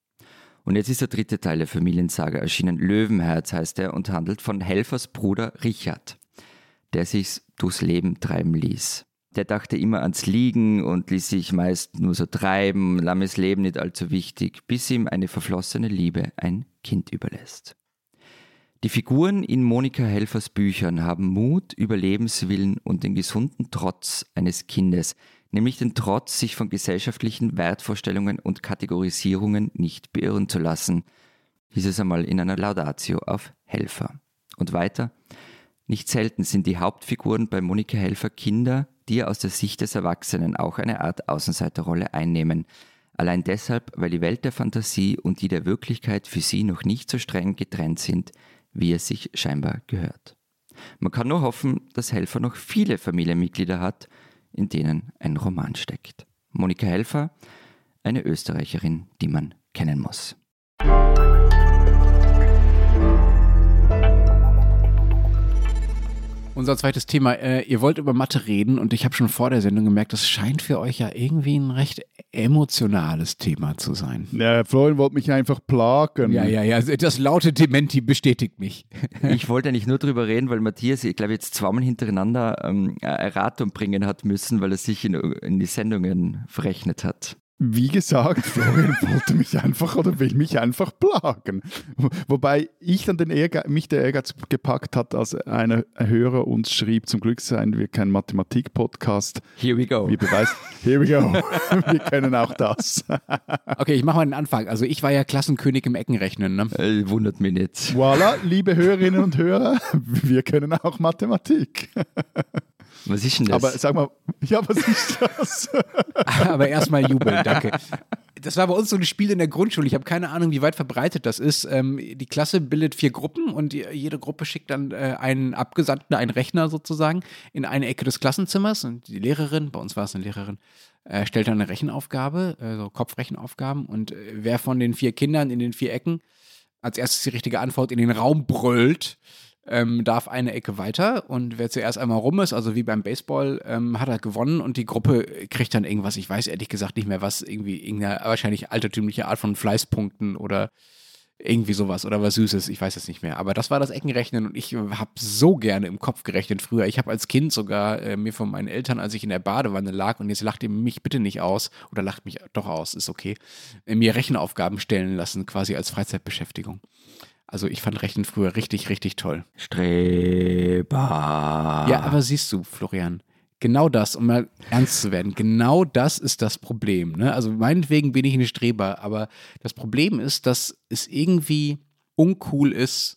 Und jetzt ist der dritte Teil der Familiensaga erschienen. Löwenherz heißt er und handelt von Helfers Bruder Richard, der sich durchs Leben treiben ließ. Der dachte immer ans Liegen und ließ sich meist nur so treiben, lammes Leben nicht allzu wichtig, bis ihm eine verflossene Liebe ein Kind überlässt. Die Figuren in Monika Helfers Büchern haben Mut, Überlebenswillen und den gesunden Trotz eines Kindes, nämlich den Trotz, sich von gesellschaftlichen Wertvorstellungen und Kategorisierungen nicht beirren zu lassen, hieß es einmal in einer Laudatio auf Helfer. Und weiter, nicht selten sind die Hauptfiguren bei Monika Helfer Kinder, die aus der Sicht des Erwachsenen auch eine Art Außenseiterrolle einnehmen. Allein deshalb, weil die Welt der Fantasie und die der Wirklichkeit für sie noch nicht so streng getrennt sind, wie es sich scheinbar gehört. Man kann nur hoffen, dass Helfer noch viele Familienmitglieder hat, in denen ein Roman steckt. Monika Helfer, eine Österreicherin, die man kennen muss. Unser zweites Thema, äh, ihr wollt über Mathe reden und ich habe schon vor der Sendung gemerkt, das scheint für euch ja irgendwie ein recht emotionales Thema zu sein. Ja, Florian wollte mich einfach plagen. Ja, ja, ja, das laute Dementi bestätigt mich. Ich wollte eigentlich nur darüber reden, weil Matthias, ich glaube, jetzt zweimal hintereinander ähm, Erratung bringen hat müssen, weil er sich in, in die Sendungen verrechnet hat. Wie gesagt, Florian wollte mich einfach oder will mich einfach plagen. Wobei ich dann den Ehrgeiz, mich der Ehrgeiz gepackt hat, als einer Hörer uns schrieb, zum Glück seien wir kein Mathematik-Podcast. Here we go. Wir beweisen, here we go. wir können auch das. okay, ich mache mal den Anfang. Also ich war ja Klassenkönig im Eckenrechnen. Ne? Äh, wundert mich nicht. Voilà, liebe Hörerinnen und Hörer, wir können auch Mathematik. Was ist denn das? Aber sag mal, ja, was ist das? Aber erstmal jubeln, danke. Das war bei uns so ein Spiel in der Grundschule. Ich habe keine Ahnung, wie weit verbreitet das ist. Ähm, die Klasse bildet vier Gruppen und die, jede Gruppe schickt dann äh, einen Abgesandten, einen Rechner sozusagen, in eine Ecke des Klassenzimmers. Und die Lehrerin, bei uns war es eine Lehrerin, äh, stellt dann eine Rechenaufgabe, äh, so Kopfrechenaufgaben. Und äh, wer von den vier Kindern in den vier Ecken als erstes die richtige Antwort in den Raum brüllt, ähm, darf eine Ecke weiter und wer zuerst einmal rum ist, also wie beim Baseball, ähm, hat er gewonnen und die Gruppe kriegt dann irgendwas, ich weiß ehrlich gesagt nicht mehr was, irgendwie irgendeine wahrscheinlich altertümliche Art von Fleißpunkten oder irgendwie sowas oder was Süßes, ich weiß es nicht mehr. Aber das war das Eckenrechnen und ich habe so gerne im Kopf gerechnet früher. Ich habe als Kind sogar äh, mir von meinen Eltern, als ich in der Badewanne lag und jetzt lacht ihr mich bitte nicht aus oder lacht mich doch aus, ist okay, äh, mir Rechenaufgaben stellen lassen, quasi als Freizeitbeschäftigung. Also ich fand Rechnen früher richtig, richtig toll. Streber. Ja, aber siehst du, Florian, genau das, um mal ernst zu werden, genau das ist das Problem. Ne? Also meinetwegen bin ich ein Streber, aber das Problem ist, dass es irgendwie uncool ist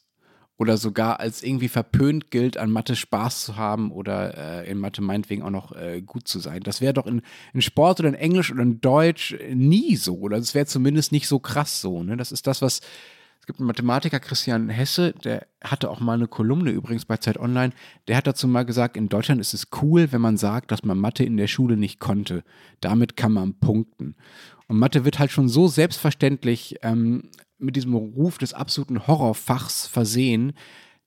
oder sogar als irgendwie verpönt gilt, an Mathe Spaß zu haben oder äh, in Mathe meinetwegen auch noch äh, gut zu sein. Das wäre doch in, in, Sport oder in Englisch oder in Deutsch nie so. Oder es wäre zumindest nicht so krass so. Ne? Das ist das, was es gibt einen Mathematiker, Christian Hesse, der hatte auch mal eine Kolumne übrigens bei Zeit Online. Der hat dazu mal gesagt, in Deutschland ist es cool, wenn man sagt, dass man Mathe in der Schule nicht konnte. Damit kann man punkten. Und Mathe wird halt schon so selbstverständlich ähm, mit diesem Ruf des absoluten Horrorfachs versehen,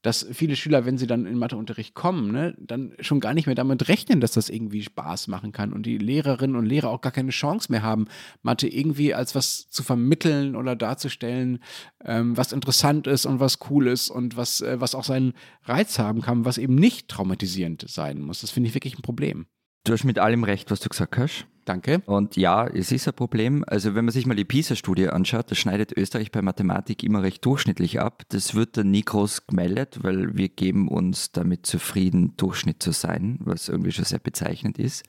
dass viele Schüler, wenn sie dann in Matheunterricht kommen, ne, dann schon gar nicht mehr damit rechnen, dass das irgendwie Spaß machen kann und die Lehrerinnen und Lehrer auch gar keine Chance mehr haben, Mathe irgendwie als was zu vermitteln oder darzustellen, ähm, was interessant ist und was cool ist und was, äh, was auch seinen Reiz haben kann, was eben nicht traumatisierend sein muss. Das finde ich wirklich ein Problem. Du hast mit allem recht, was du gesagt hast. Danke. Und ja, es ist ein Problem. Also wenn man sich mal die PISA-Studie anschaut, das schneidet Österreich bei Mathematik immer recht durchschnittlich ab. Das wird dann nie groß gemeldet, weil wir geben uns damit zufrieden, Durchschnitt zu sein, was irgendwie schon sehr bezeichnend ist.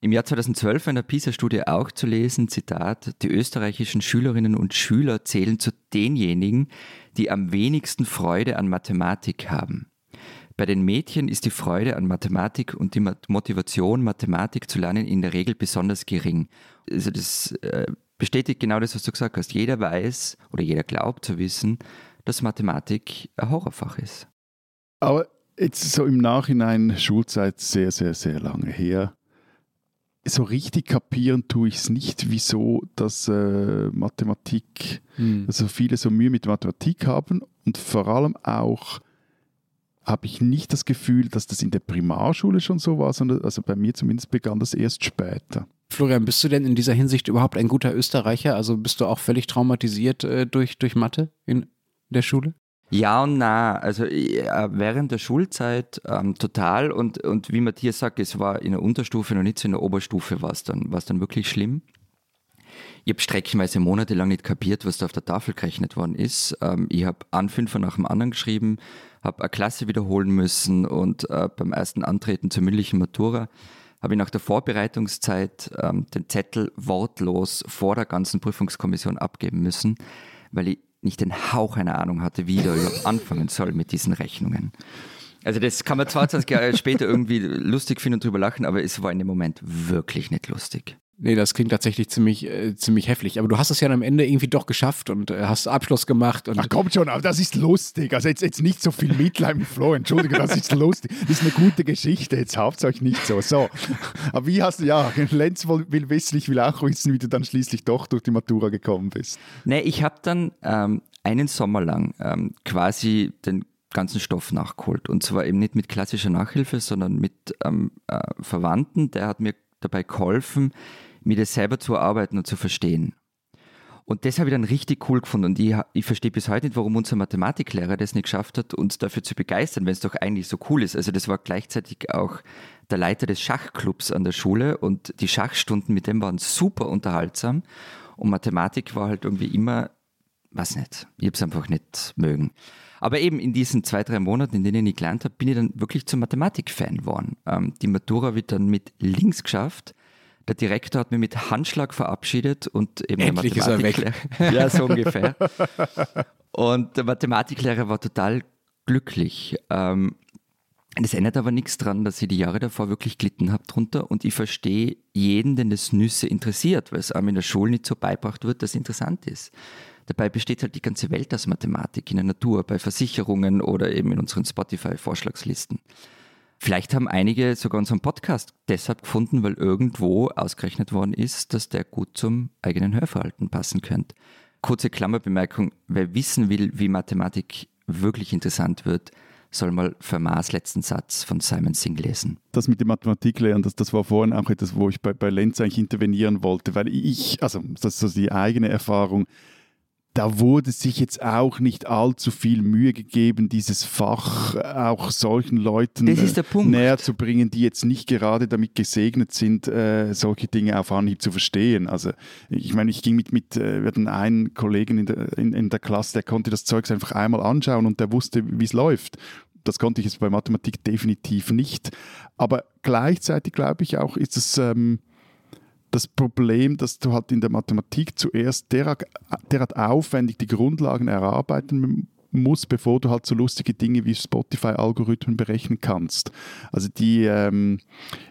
Im Jahr 2012 war in der PISA-Studie auch zu lesen, Zitat, die österreichischen Schülerinnen und Schüler zählen zu denjenigen, die am wenigsten Freude an Mathematik haben. Bei den Mädchen ist die Freude an Mathematik und die Motivation, Mathematik zu lernen, in der Regel besonders gering. Also das äh, bestätigt genau das, was du gesagt hast. Jeder weiß oder jeder glaubt zu wissen, dass Mathematik ein Horrorfach ist. Aber jetzt so im Nachhinein, Schulzeit sehr, sehr, sehr lange her. So richtig kapieren tue ich es nicht, wieso dass äh, Mathematik, hm. also viele so Mühe mit Mathematik haben und vor allem auch habe ich nicht das Gefühl, dass das in der Primarschule schon so war, sondern also bei mir zumindest begann das erst später. Florian, bist du denn in dieser Hinsicht überhaupt ein guter Österreicher? Also bist du auch völlig traumatisiert äh, durch, durch Mathe in der Schule? Ja und na, also äh, während der Schulzeit ähm, total und, und wie Matthias sagt, es war in der Unterstufe, noch nicht so in der Oberstufe war es dann, dann wirklich schlimm. Ich habe streckenweise monatelang nicht kapiert, was da auf der Tafel gerechnet worden ist. Ähm, ich habe einen Fünfer nach dem anderen geschrieben, habe eine Klasse wiederholen müssen und äh, beim ersten Antreten zur mündlichen Matura habe ich nach der Vorbereitungszeit ähm, den Zettel wortlos vor der ganzen Prüfungskommission abgeben müssen, weil ich nicht den Hauch einer Ahnung hatte, wie ich überhaupt anfangen soll mit diesen Rechnungen. Also das kann man 22 Jahre später irgendwie lustig finden und drüber lachen, aber es war in dem Moment wirklich nicht lustig. Nee, das klingt tatsächlich ziemlich, äh, ziemlich heftig. Aber du hast es ja am Ende irgendwie doch geschafft und äh, hast Abschluss gemacht. Und Ach komm schon, aber das ist lustig. Also jetzt, jetzt nicht so viel Mitleid mit Flo. Entschuldige, das ist lustig. Das ist eine gute Geschichte. Jetzt habt euch nicht so. So. Aber wie hast du, ja, Lenz will wissen, ich will auch wissen, wie du dann schließlich doch durch die Matura gekommen bist. Nee, ich habe dann ähm, einen Sommer lang ähm, quasi den ganzen Stoff nachgeholt. Und zwar eben nicht mit klassischer Nachhilfe, sondern mit ähm, äh, Verwandten. Der hat mir dabei geholfen, mir das selber zu erarbeiten und zu verstehen. Und das habe ich dann richtig cool gefunden. Und ich, ich verstehe bis heute nicht, warum unser Mathematiklehrer das nicht geschafft hat, uns dafür zu begeistern, wenn es doch eigentlich so cool ist. Also das war gleichzeitig auch der Leiter des Schachclubs an der Schule und die Schachstunden mit dem waren super unterhaltsam. Und Mathematik war halt irgendwie immer, was nicht, ich habe es einfach nicht mögen. Aber eben in diesen zwei, drei Monaten, in denen ich gelernt habe, bin ich dann wirklich zum Mathematik-Fan geworden. Ähm, die Matura wird dann mit links geschafft der Direktor hat mich mit Handschlag verabschiedet und eben Endlich der Mathematiklehrer. Ja, so ungefähr. Und der Mathematiklehrer war total glücklich. Ähm, das ändert aber nichts daran, dass ich die Jahre davor wirklich glitten habe drunter und ich verstehe jeden, den das Nüsse interessiert, weil es einem in der Schule nicht so beibracht wird, dass es interessant ist. Dabei besteht halt die ganze Welt aus Mathematik in der Natur, bei Versicherungen oder eben in unseren Spotify-Vorschlagslisten. Vielleicht haben einige sogar unseren Podcast deshalb gefunden, weil irgendwo ausgerechnet worden ist, dass der gut zum eigenen Hörverhalten passen könnte. Kurze Klammerbemerkung, wer wissen will, wie Mathematik wirklich interessant wird, soll mal Fermats letzten Satz von Simon Singh lesen. Das mit dem Mathematiklernen, das, das war vorhin auch etwas, wo ich bei, bei Lenz eigentlich intervenieren wollte, weil ich, also das ist so die eigene Erfahrung, da wurde sich jetzt auch nicht allzu viel Mühe gegeben, dieses Fach auch solchen Leuten näher zu bringen, die jetzt nicht gerade damit gesegnet sind, äh, solche Dinge auf Anhieb zu verstehen. Also ich meine, ich ging mit, mit äh, wir hatten einen Kollegen in der, in, in der Klasse, der konnte das Zeugs einfach einmal anschauen und der wusste, wie es läuft. Das konnte ich jetzt bei Mathematik definitiv nicht. Aber gleichzeitig glaube ich auch, ist es... Ähm, das Problem, dass du halt in der Mathematik zuerst derart, derart aufwendig die Grundlagen erarbeiten musst, bevor du halt so lustige Dinge wie Spotify-Algorithmen berechnen kannst. Also die ähm,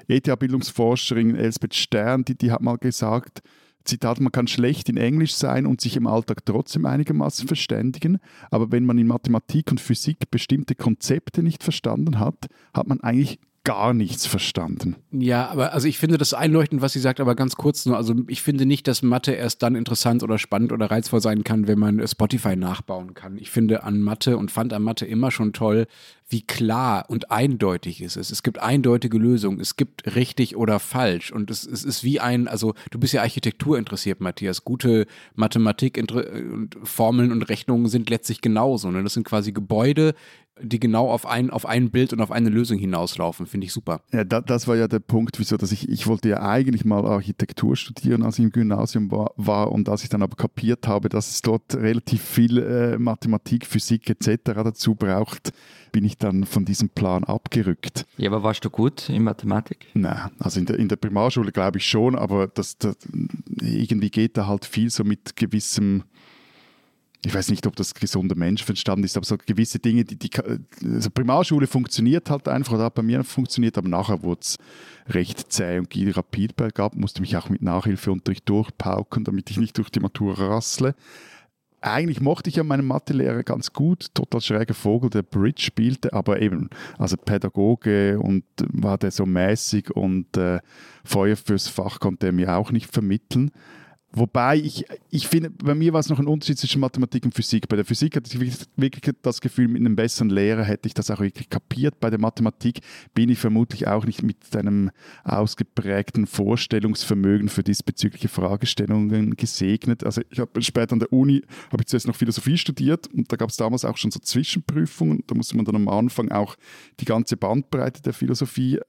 ETH-Bildungsforscherin Elsbeth Stern, die, die hat mal gesagt, Zitat, man kann schlecht in Englisch sein und sich im Alltag trotzdem einigermaßen verständigen, aber wenn man in Mathematik und Physik bestimmte Konzepte nicht verstanden hat, hat man eigentlich gar nichts verstanden. Ja, aber also ich finde das einleuchtend, was sie sagt, aber ganz kurz nur. Also ich finde nicht, dass Mathe erst dann interessant oder spannend oder reizvoll sein kann, wenn man Spotify nachbauen kann. Ich finde an Mathe und fand an Mathe immer schon toll, wie klar und eindeutig es ist. Es gibt eindeutige Lösungen. Es gibt richtig oder falsch. Und es, es ist wie ein, also du bist ja Architektur interessiert, Matthias. Gute Mathematik und Formeln und Rechnungen sind letztlich genauso. Ne? Das sind quasi Gebäude, die genau auf ein, auf ein Bild und auf eine Lösung hinauslaufen. Finde ich super. Ja, da, das war ja der Punkt, wieso, dass ich, ich wollte ja eigentlich mal Architektur studieren, als ich im Gymnasium war, war und als ich dann aber kapiert habe, dass es dort relativ viel äh, Mathematik, Physik etc. dazu braucht, bin ich dann von diesem Plan abgerückt. Ja, aber warst du gut in Mathematik? Nein, also in der, in der Primarschule glaube ich schon, aber das, das, irgendwie geht da halt viel so mit gewissem ich weiß nicht, ob das gesunder Menschenverstand ist, aber so gewisse Dinge, die, die also Primarschule funktioniert halt einfach, oder hat bei mir funktioniert, aber nachher wurde es recht zäh und ging rapid bergab, musste mich auch mit Nachhilfeunterricht durchpauken, damit ich nicht durch die Matura rassle. Eigentlich mochte ich ja meinen Mathelehrer ganz gut, total schräger Vogel, der Bridge spielte, aber eben, also Pädagoge und war der so mäßig und äh, Feuer fürs Fach konnte er mir auch nicht vermitteln. Wobei ich, ich finde, bei mir war es noch ein Unterschied zwischen Mathematik und Physik. Bei der Physik hatte ich wirklich das Gefühl, mit einem besseren Lehrer hätte ich das auch wirklich kapiert. Bei der Mathematik bin ich vermutlich auch nicht mit einem ausgeprägten Vorstellungsvermögen für diesbezügliche Fragestellungen gesegnet. Also ich habe später an der Uni, habe ich zuerst noch Philosophie studiert und da gab es damals auch schon so Zwischenprüfungen. Da musste man dann am Anfang auch die ganze Bandbreite der Philosophie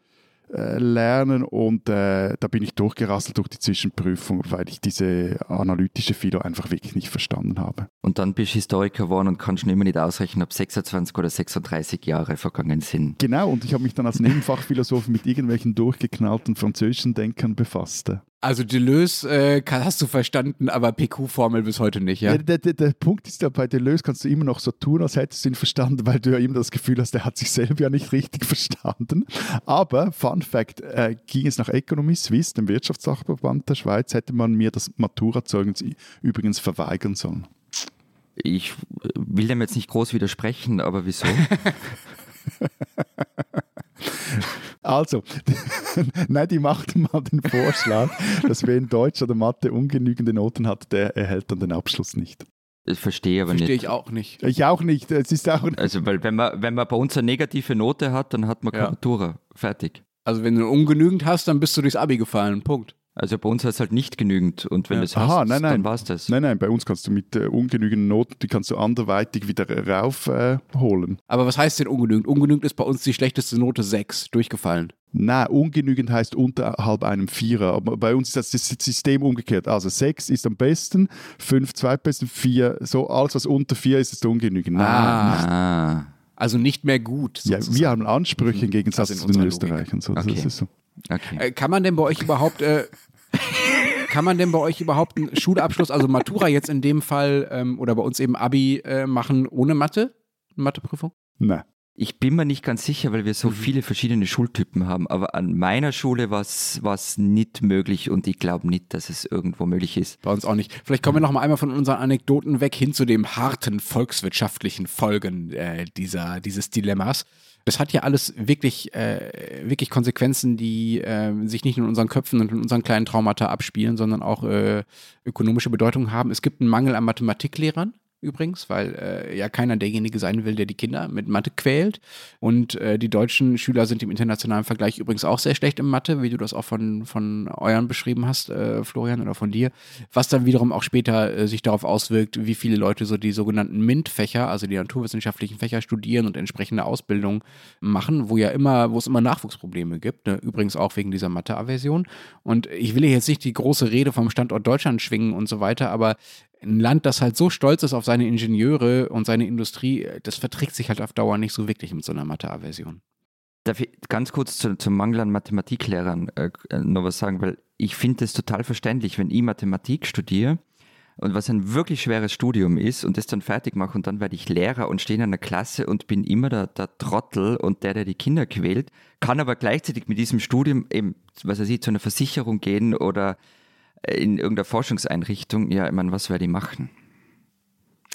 lernen und äh, da bin ich durchgerasselt durch die Zwischenprüfung, weil ich diese analytische Philo einfach wirklich nicht verstanden habe. Und dann bist du Historiker geworden und kannst schon immer nicht ausrechnen, ob 26 oder 36 Jahre vergangen sind. Genau, und ich habe mich dann als Nebenfachphilosoph mit irgendwelchen durchgeknallten französischen Denkern befasst. Also Deleuze äh, hast du verstanden, aber PQ-Formel bis heute nicht, ja? ja der, der, der, Punkt ist ja, bei Deleuze kannst du immer noch so tun, als hättest du ihn verstanden, weil du ja immer das Gefühl hast, der hat sich selber ja nicht richtig verstanden. Aber, Fun Fact, äh, ging es nach Economie Suisse, dem Wirtschaftssachverband der Schweiz, hätte man mir das Matura-Zeugnis übrigens verweigern sollen. Ich will dem jetzt nicht groß widersprechen, aber wieso? Also, nein, die macht mal den Vorschlag, dass wer in Deutsch oder Mathe ungenügende Noten hat, der erhält dann den Abschluss nicht. Ich verstehe aber Verstehe nicht. ich auch nicht. Ich auch nicht. Es ist auch Also, weil wenn man, wenn man bei uns eine negative Note hat, dann hat man keine Ja. Matura. Fertig. Also wenn du ungenügend hast, dann bist du durchs Abi gefallen. Punkt. Also bei uns hat es halt nicht genügend. Und wenn Ja. du es Aha, hast, nein, nein. dann war es das. Nein, nein, bei uns kannst du mit äh, ungenügenden Noten, die kannst du anderweitig wieder raufholen. Äh, holen. Aber was heißt denn ungenügend? Ungenügend ist bei uns die schlechteste Note 6, durchgefallen. Nein, ungenügend heißt unterhalb einem Vierer. Aber bei uns ist das System umgekehrt. Also 6 ist am besten, 5 zweitbesten, 4, so alles was unter 4 ist, ist ungenügend. Nein, Ah. Ah, Also nicht mehr gut. Ja, wir haben Ansprüche im Gegensatz Also in zu den. Österreichern. So, Okay. so. okay. Äh, kann man denn bei euch überhaupt, äh, kann man denn bei euch überhaupt einen Schulabschluss, also Matura jetzt in dem Fall ähm, oder bei uns eben Abi äh, machen ohne Mathe? Matheprüfung? Nein. Ich bin mir nicht ganz sicher, weil wir so viele verschiedene Schultypen haben. Aber an meiner Schule war es nicht möglich und ich glaube nicht, dass es irgendwo möglich ist. Bei uns auch nicht. Vielleicht kommen wir noch mal einmal von unseren Anekdoten weg hin zu den harten volkswirtschaftlichen Folgen äh, dieser, dieses Dilemmas. Das hat ja alles wirklich, äh, wirklich Konsequenzen, die äh, sich nicht nur in unseren Köpfen und in unseren kleinen Traumata abspielen, sondern auch äh, ökonomische Bedeutung haben. Es gibt einen Mangel an Mathematiklehrern übrigens, weil äh, ja keiner derjenige sein will, der die Kinder mit Mathe quält. Und äh, die deutschen Schüler sind im internationalen Vergleich übrigens auch sehr schlecht in Mathe, wie du das auch von, von euren beschrieben hast, äh, Florian, oder von dir. Was dann wiederum auch später äh, sich darauf auswirkt, wie viele Leute so die sogenannten MINT-Fächer, also die naturwissenschaftlichen Fächer studieren und entsprechende Ausbildung machen, wo ja immer, wo es immer Nachwuchsprobleme gibt, ne? übrigens auch wegen dieser Mathe-Aversion. Und ich will jetzt nicht die große Rede vom Standort Deutschland schwingen und so weiter, aber ein Land, das halt so stolz ist auf seine Ingenieure und seine Industrie, das verträgt sich halt auf Dauer nicht so wirklich mit so einer Mathe-Aversion. Darf ich ganz kurz zu, zum Mangel an Mathematiklehrern äh, noch was sagen, weil ich finde es total verständlich, wenn ich Mathematik studiere und was ein wirklich schweres Studium ist und das dann fertig mache und dann werde ich Lehrer und stehe in einer Klasse und bin immer der, der Trottel und der, der die Kinder quält, kann aber gleichzeitig mit diesem Studium eben, was weiß ich, zu einer Versicherung gehen oder in irgendeiner Forschungseinrichtung, ja, ich meine, was werde ich machen?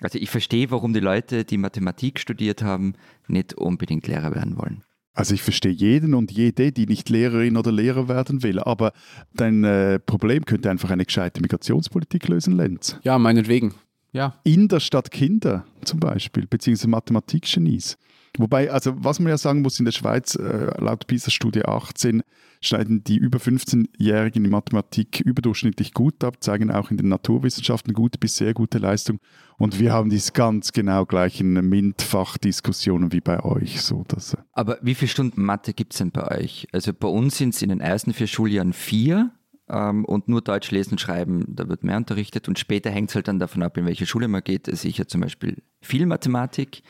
Also ich verstehe, warum die Leute, die Mathematik studiert haben, nicht unbedingt Lehrer werden wollen. Also ich verstehe jeden und jede, die nicht Lehrerin oder Lehrer werden will, aber dein äh, Problem könnte einfach eine gescheite Migrationspolitik lösen, Lenz. Ja, meinetwegen. Ja. Inder statt Kinder zum Beispiel, beziehungsweise Mathematikgenies. Wobei, also was man ja sagen muss, in der Schweiz, äh, laut PISA-Studie 18, schneiden die über 15-Jährigen in Mathematik überdurchschnittlich gut ab, zeigen auch in den Naturwissenschaften gute bis sehr gute Leistung. Und wir haben diese ganz genau gleichen MINT-Fachdiskussionen wie bei euch. So, dass, äh, Aber wie viele Stunden Mathe gibt es denn bei euch? Also bei uns sind es in den ersten vier Schuljahren vier und nur Deutsch lesen, schreiben, da wird mehr unterrichtet und später hängt es halt dann davon ab, in welche Schule man geht. Also ich ja zum Beispiel viel Mathematik,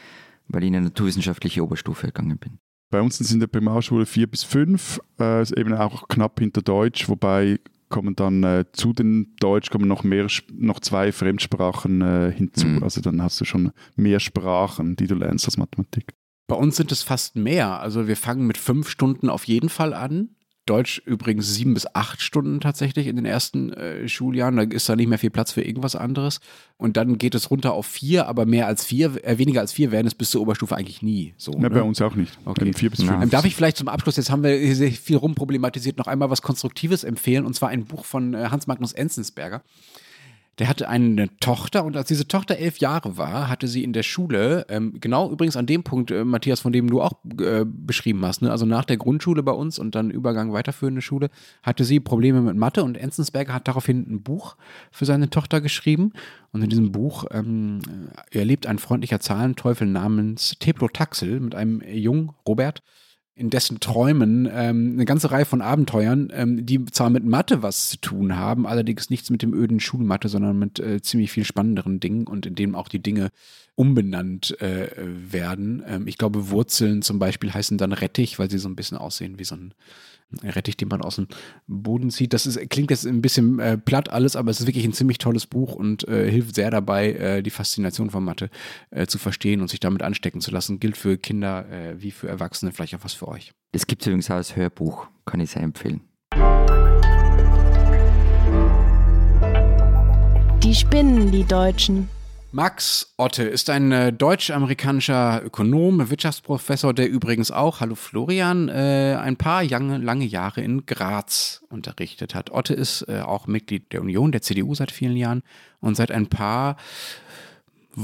weil ich in eine naturwissenschaftliche Oberstufe gegangen bin. Bei uns sind es in der Primarschule vier bis fünf, äh, ist eben auch knapp hinter Deutsch, wobei kommen dann äh, zu den Deutsch kommen noch mehr, noch zwei Fremdsprachen äh, hinzu. Mhm. Also dann hast du schon mehr Sprachen, die du lernst als Mathematik. Bei uns sind es fast mehr. Also wir fangen mit fünf Stunden auf jeden Fall an. Deutsch übrigens sieben bis acht Stunden tatsächlich in den ersten äh, Schuljahren. Da ist da nicht mehr viel Platz für irgendwas anderes. Und dann geht es runter auf vier, aber mehr als vier, äh, weniger als vier werden es bis zur Oberstufe eigentlich nie. So, Ja, ne? bei uns auch nicht. Okay. Eben vier bis Na. fünf. Ähm, darf ich vielleicht zum Abschluss, jetzt haben wir hier sehr viel rumproblematisiert, noch einmal was Konstruktives empfehlen, und zwar ein Buch von äh, Hans Magnus Enzensberger. Der hatte eine Tochter und als diese Tochter elf Jahre war, hatte sie in der Schule, ähm, genau übrigens an dem Punkt, äh, Matthias, von dem du auch äh, beschrieben hast, ne? also nach der Grundschule bei uns und dann Übergang weiterführende Schule, hatte sie Probleme mit Mathe und Enzensberger hat daraufhin ein Buch für seine Tochter geschrieben. Und in diesem Buch ähm, erlebt ein freundlicher Zahlenteufel namens Teplotaxel mit einem jungen Robert in dessen Träumen ähm, eine ganze Reihe von Abenteuern, ähm, die zwar mit Mathe was zu tun haben, allerdings nichts mit dem öden Schulmathe, sondern mit äh, ziemlich viel spannenderen Dingen und in denen auch die Dinge umbenannt äh, werden. Ähm, ich glaube, Wurzeln zum Beispiel heißen dann Rettich, weil sie so ein bisschen aussehen wie so ein Rettich, den man aus dem Boden zieht. Das ist, klingt jetzt ein bisschen äh, platt alles, aber es ist wirklich ein ziemlich tolles Buch und äh, hilft sehr dabei, äh, die Faszination von Mathe äh, zu verstehen und sich damit anstecken zu lassen. Gilt für Kinder äh, wie für Erwachsene, vielleicht auch was für euch. Es gibt übrigens auch als Hörbuch, kann ich sehr empfehlen. Die spinnen, die Deutschen. Max Otte ist ein äh, deutsch-amerikanischer Ökonom, Wirtschaftsprofessor, der übrigens auch, hallo Florian, äh, ein paar lange, lange Jahre in Graz unterrichtet hat. Otte ist äh, auch Mitglied der Union, der CDU seit vielen Jahren und seit ein paar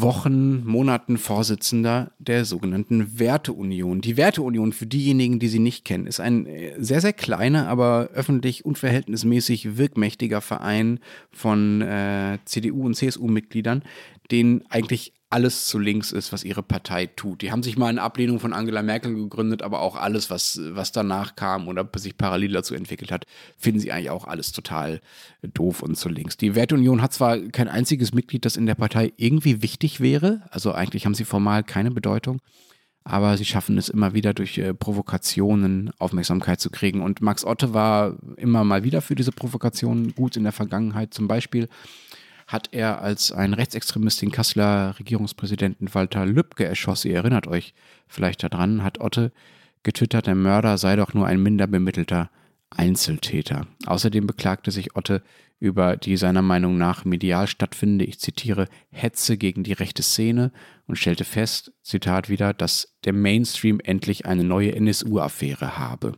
Wochen, Monaten Vorsitzender der sogenannten Werteunion. Die Werteunion, für diejenigen, die sie nicht kennen, ist ein äh, sehr, sehr kleiner, aber öffentlich unverhältnismäßig wirkmächtiger Verein von äh, CDU und CSU-Mitgliedern, denen eigentlich alles zu links ist, was ihre Partei tut. Die haben sich mal in Ablehnung von Angela Merkel gegründet, aber auch alles, was, was danach kam oder sich parallel dazu entwickelt hat, finden sie eigentlich auch alles total doof und zu links. Die Wertunion hat zwar kein einziges Mitglied, das in der Partei irgendwie wichtig wäre, also eigentlich haben sie formal keine Bedeutung, aber sie schaffen es immer wieder durch äh, Provokationen Aufmerksamkeit zu kriegen. Und Max Otte war immer mal wieder für diese Provokationen gut in der Vergangenheit. Zum Beispiel hat er als ein Rechtsextremist den Kasseler Regierungspräsidenten Walter Lübcke erschossen. Ihr erinnert euch vielleicht daran, hat Otte getwittert, der Mörder sei doch nur ein minder bemittelter Einzeltäter. Außerdem beklagte sich Otte über die seiner Meinung nach medial stattfindende, ich zitiere, Hetze gegen die rechte Szene und stellte fest, Zitat wieder, dass der Mainstream endlich eine neue NSU-Affäre habe.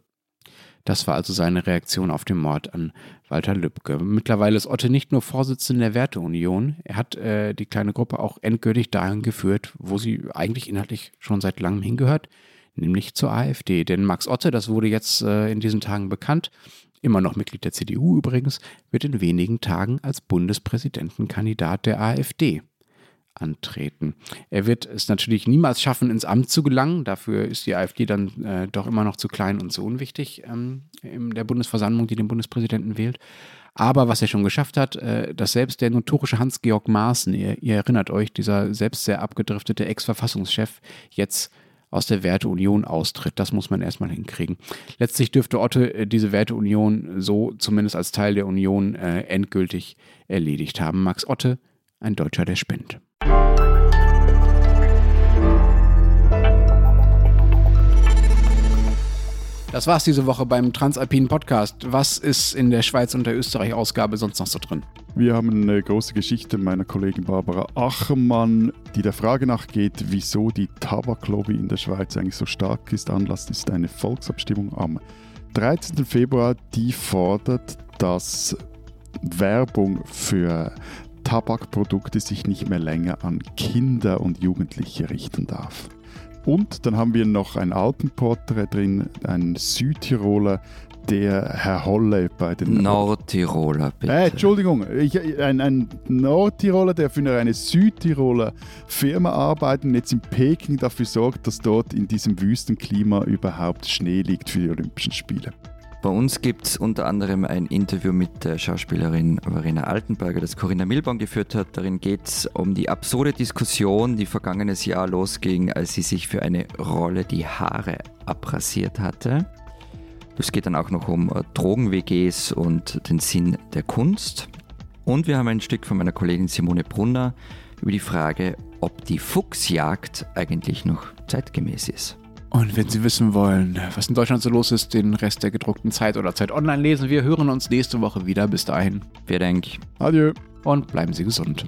Das war also seine Reaktion auf den Mord an Walter Lübcke. Mittlerweile ist Otte nicht nur Vorsitzender der Werteunion, er hat äh, die kleine Gruppe auch endgültig dahin geführt, wo sie eigentlich inhaltlich schon seit langem hingehört, nämlich zur AfD. Denn Max Otte, das wurde jetzt äh, in diesen Tagen bekannt, immer noch Mitglied der CDU übrigens, wird in wenigen Tagen als Bundespräsidentenkandidat der AfD antreten. Er wird es natürlich niemals schaffen, ins Amt zu gelangen. Dafür ist die AfD dann äh, doch immer noch zu klein und zu unwichtig ähm, in der Bundesversammlung, die den Bundespräsidenten wählt. Aber was er schon geschafft hat, äh, dass selbst der notorische Hans-Georg Maaßen, ihr, ihr, erinnert euch, dieser selbst sehr abgedriftete Ex-Verfassungschef, jetzt aus der Werteunion austritt. Das muss man erstmal hinkriegen. Letztlich dürfte Otte äh, diese Werteunion so zumindest als Teil der Union äh, endgültig erledigt haben. Max Otte, ein Deutscher, der spinnt. Das war's diese Woche beim Transalpinen Podcast. Was ist in der Schweiz und der Österreich-Ausgabe sonst noch so drin? Wir haben eine große Geschichte meiner Kollegin Barbara Achermann, die der Frage nachgeht, wieso die Tabaklobby in der Schweiz eigentlich so stark ist. Anlass ist eine Volksabstimmung am 13. Februar, die fordert, dass Werbung für Tabakprodukte sich nicht mehr länger an Kinder und Jugendliche richten darf. Und dann haben wir noch ein Alpenporträt drin, ein Südtiroler, der Herr Holle bei den Nordtiroler, bitte. Äh, Entschuldigung, ich, ein, ein Nordtiroler, der für eine Südtiroler Firma arbeitet und jetzt in Peking dafür sorgt, dass dort in diesem Wüstenklima überhaupt Schnee liegt für die Olympischen Spiele. Bei uns gibt es unter anderem ein Interview mit der Schauspielerin Verena Altenberger, das Corinna Milborn geführt hat. Darin geht es um die absurde Diskussion, die vergangenes Jahr losging, als sie sich für eine Rolle die Haare abrasiert hatte. Es geht dann auch noch um äh, Drogen-WGs und den Sinn der Kunst. Und wir haben ein Stück von meiner Kollegin Simone Brunner über die Frage, ob die Fuchsjagd eigentlich noch zeitgemäß ist. Und wenn Sie wissen wollen, was in Deutschland so los ist, den Rest der gedruckten Zeit oder Zeit online lesen. Wir hören uns nächste Woche wieder. Bis dahin. Wir denken. Adieu. Und bleiben Sie gesund.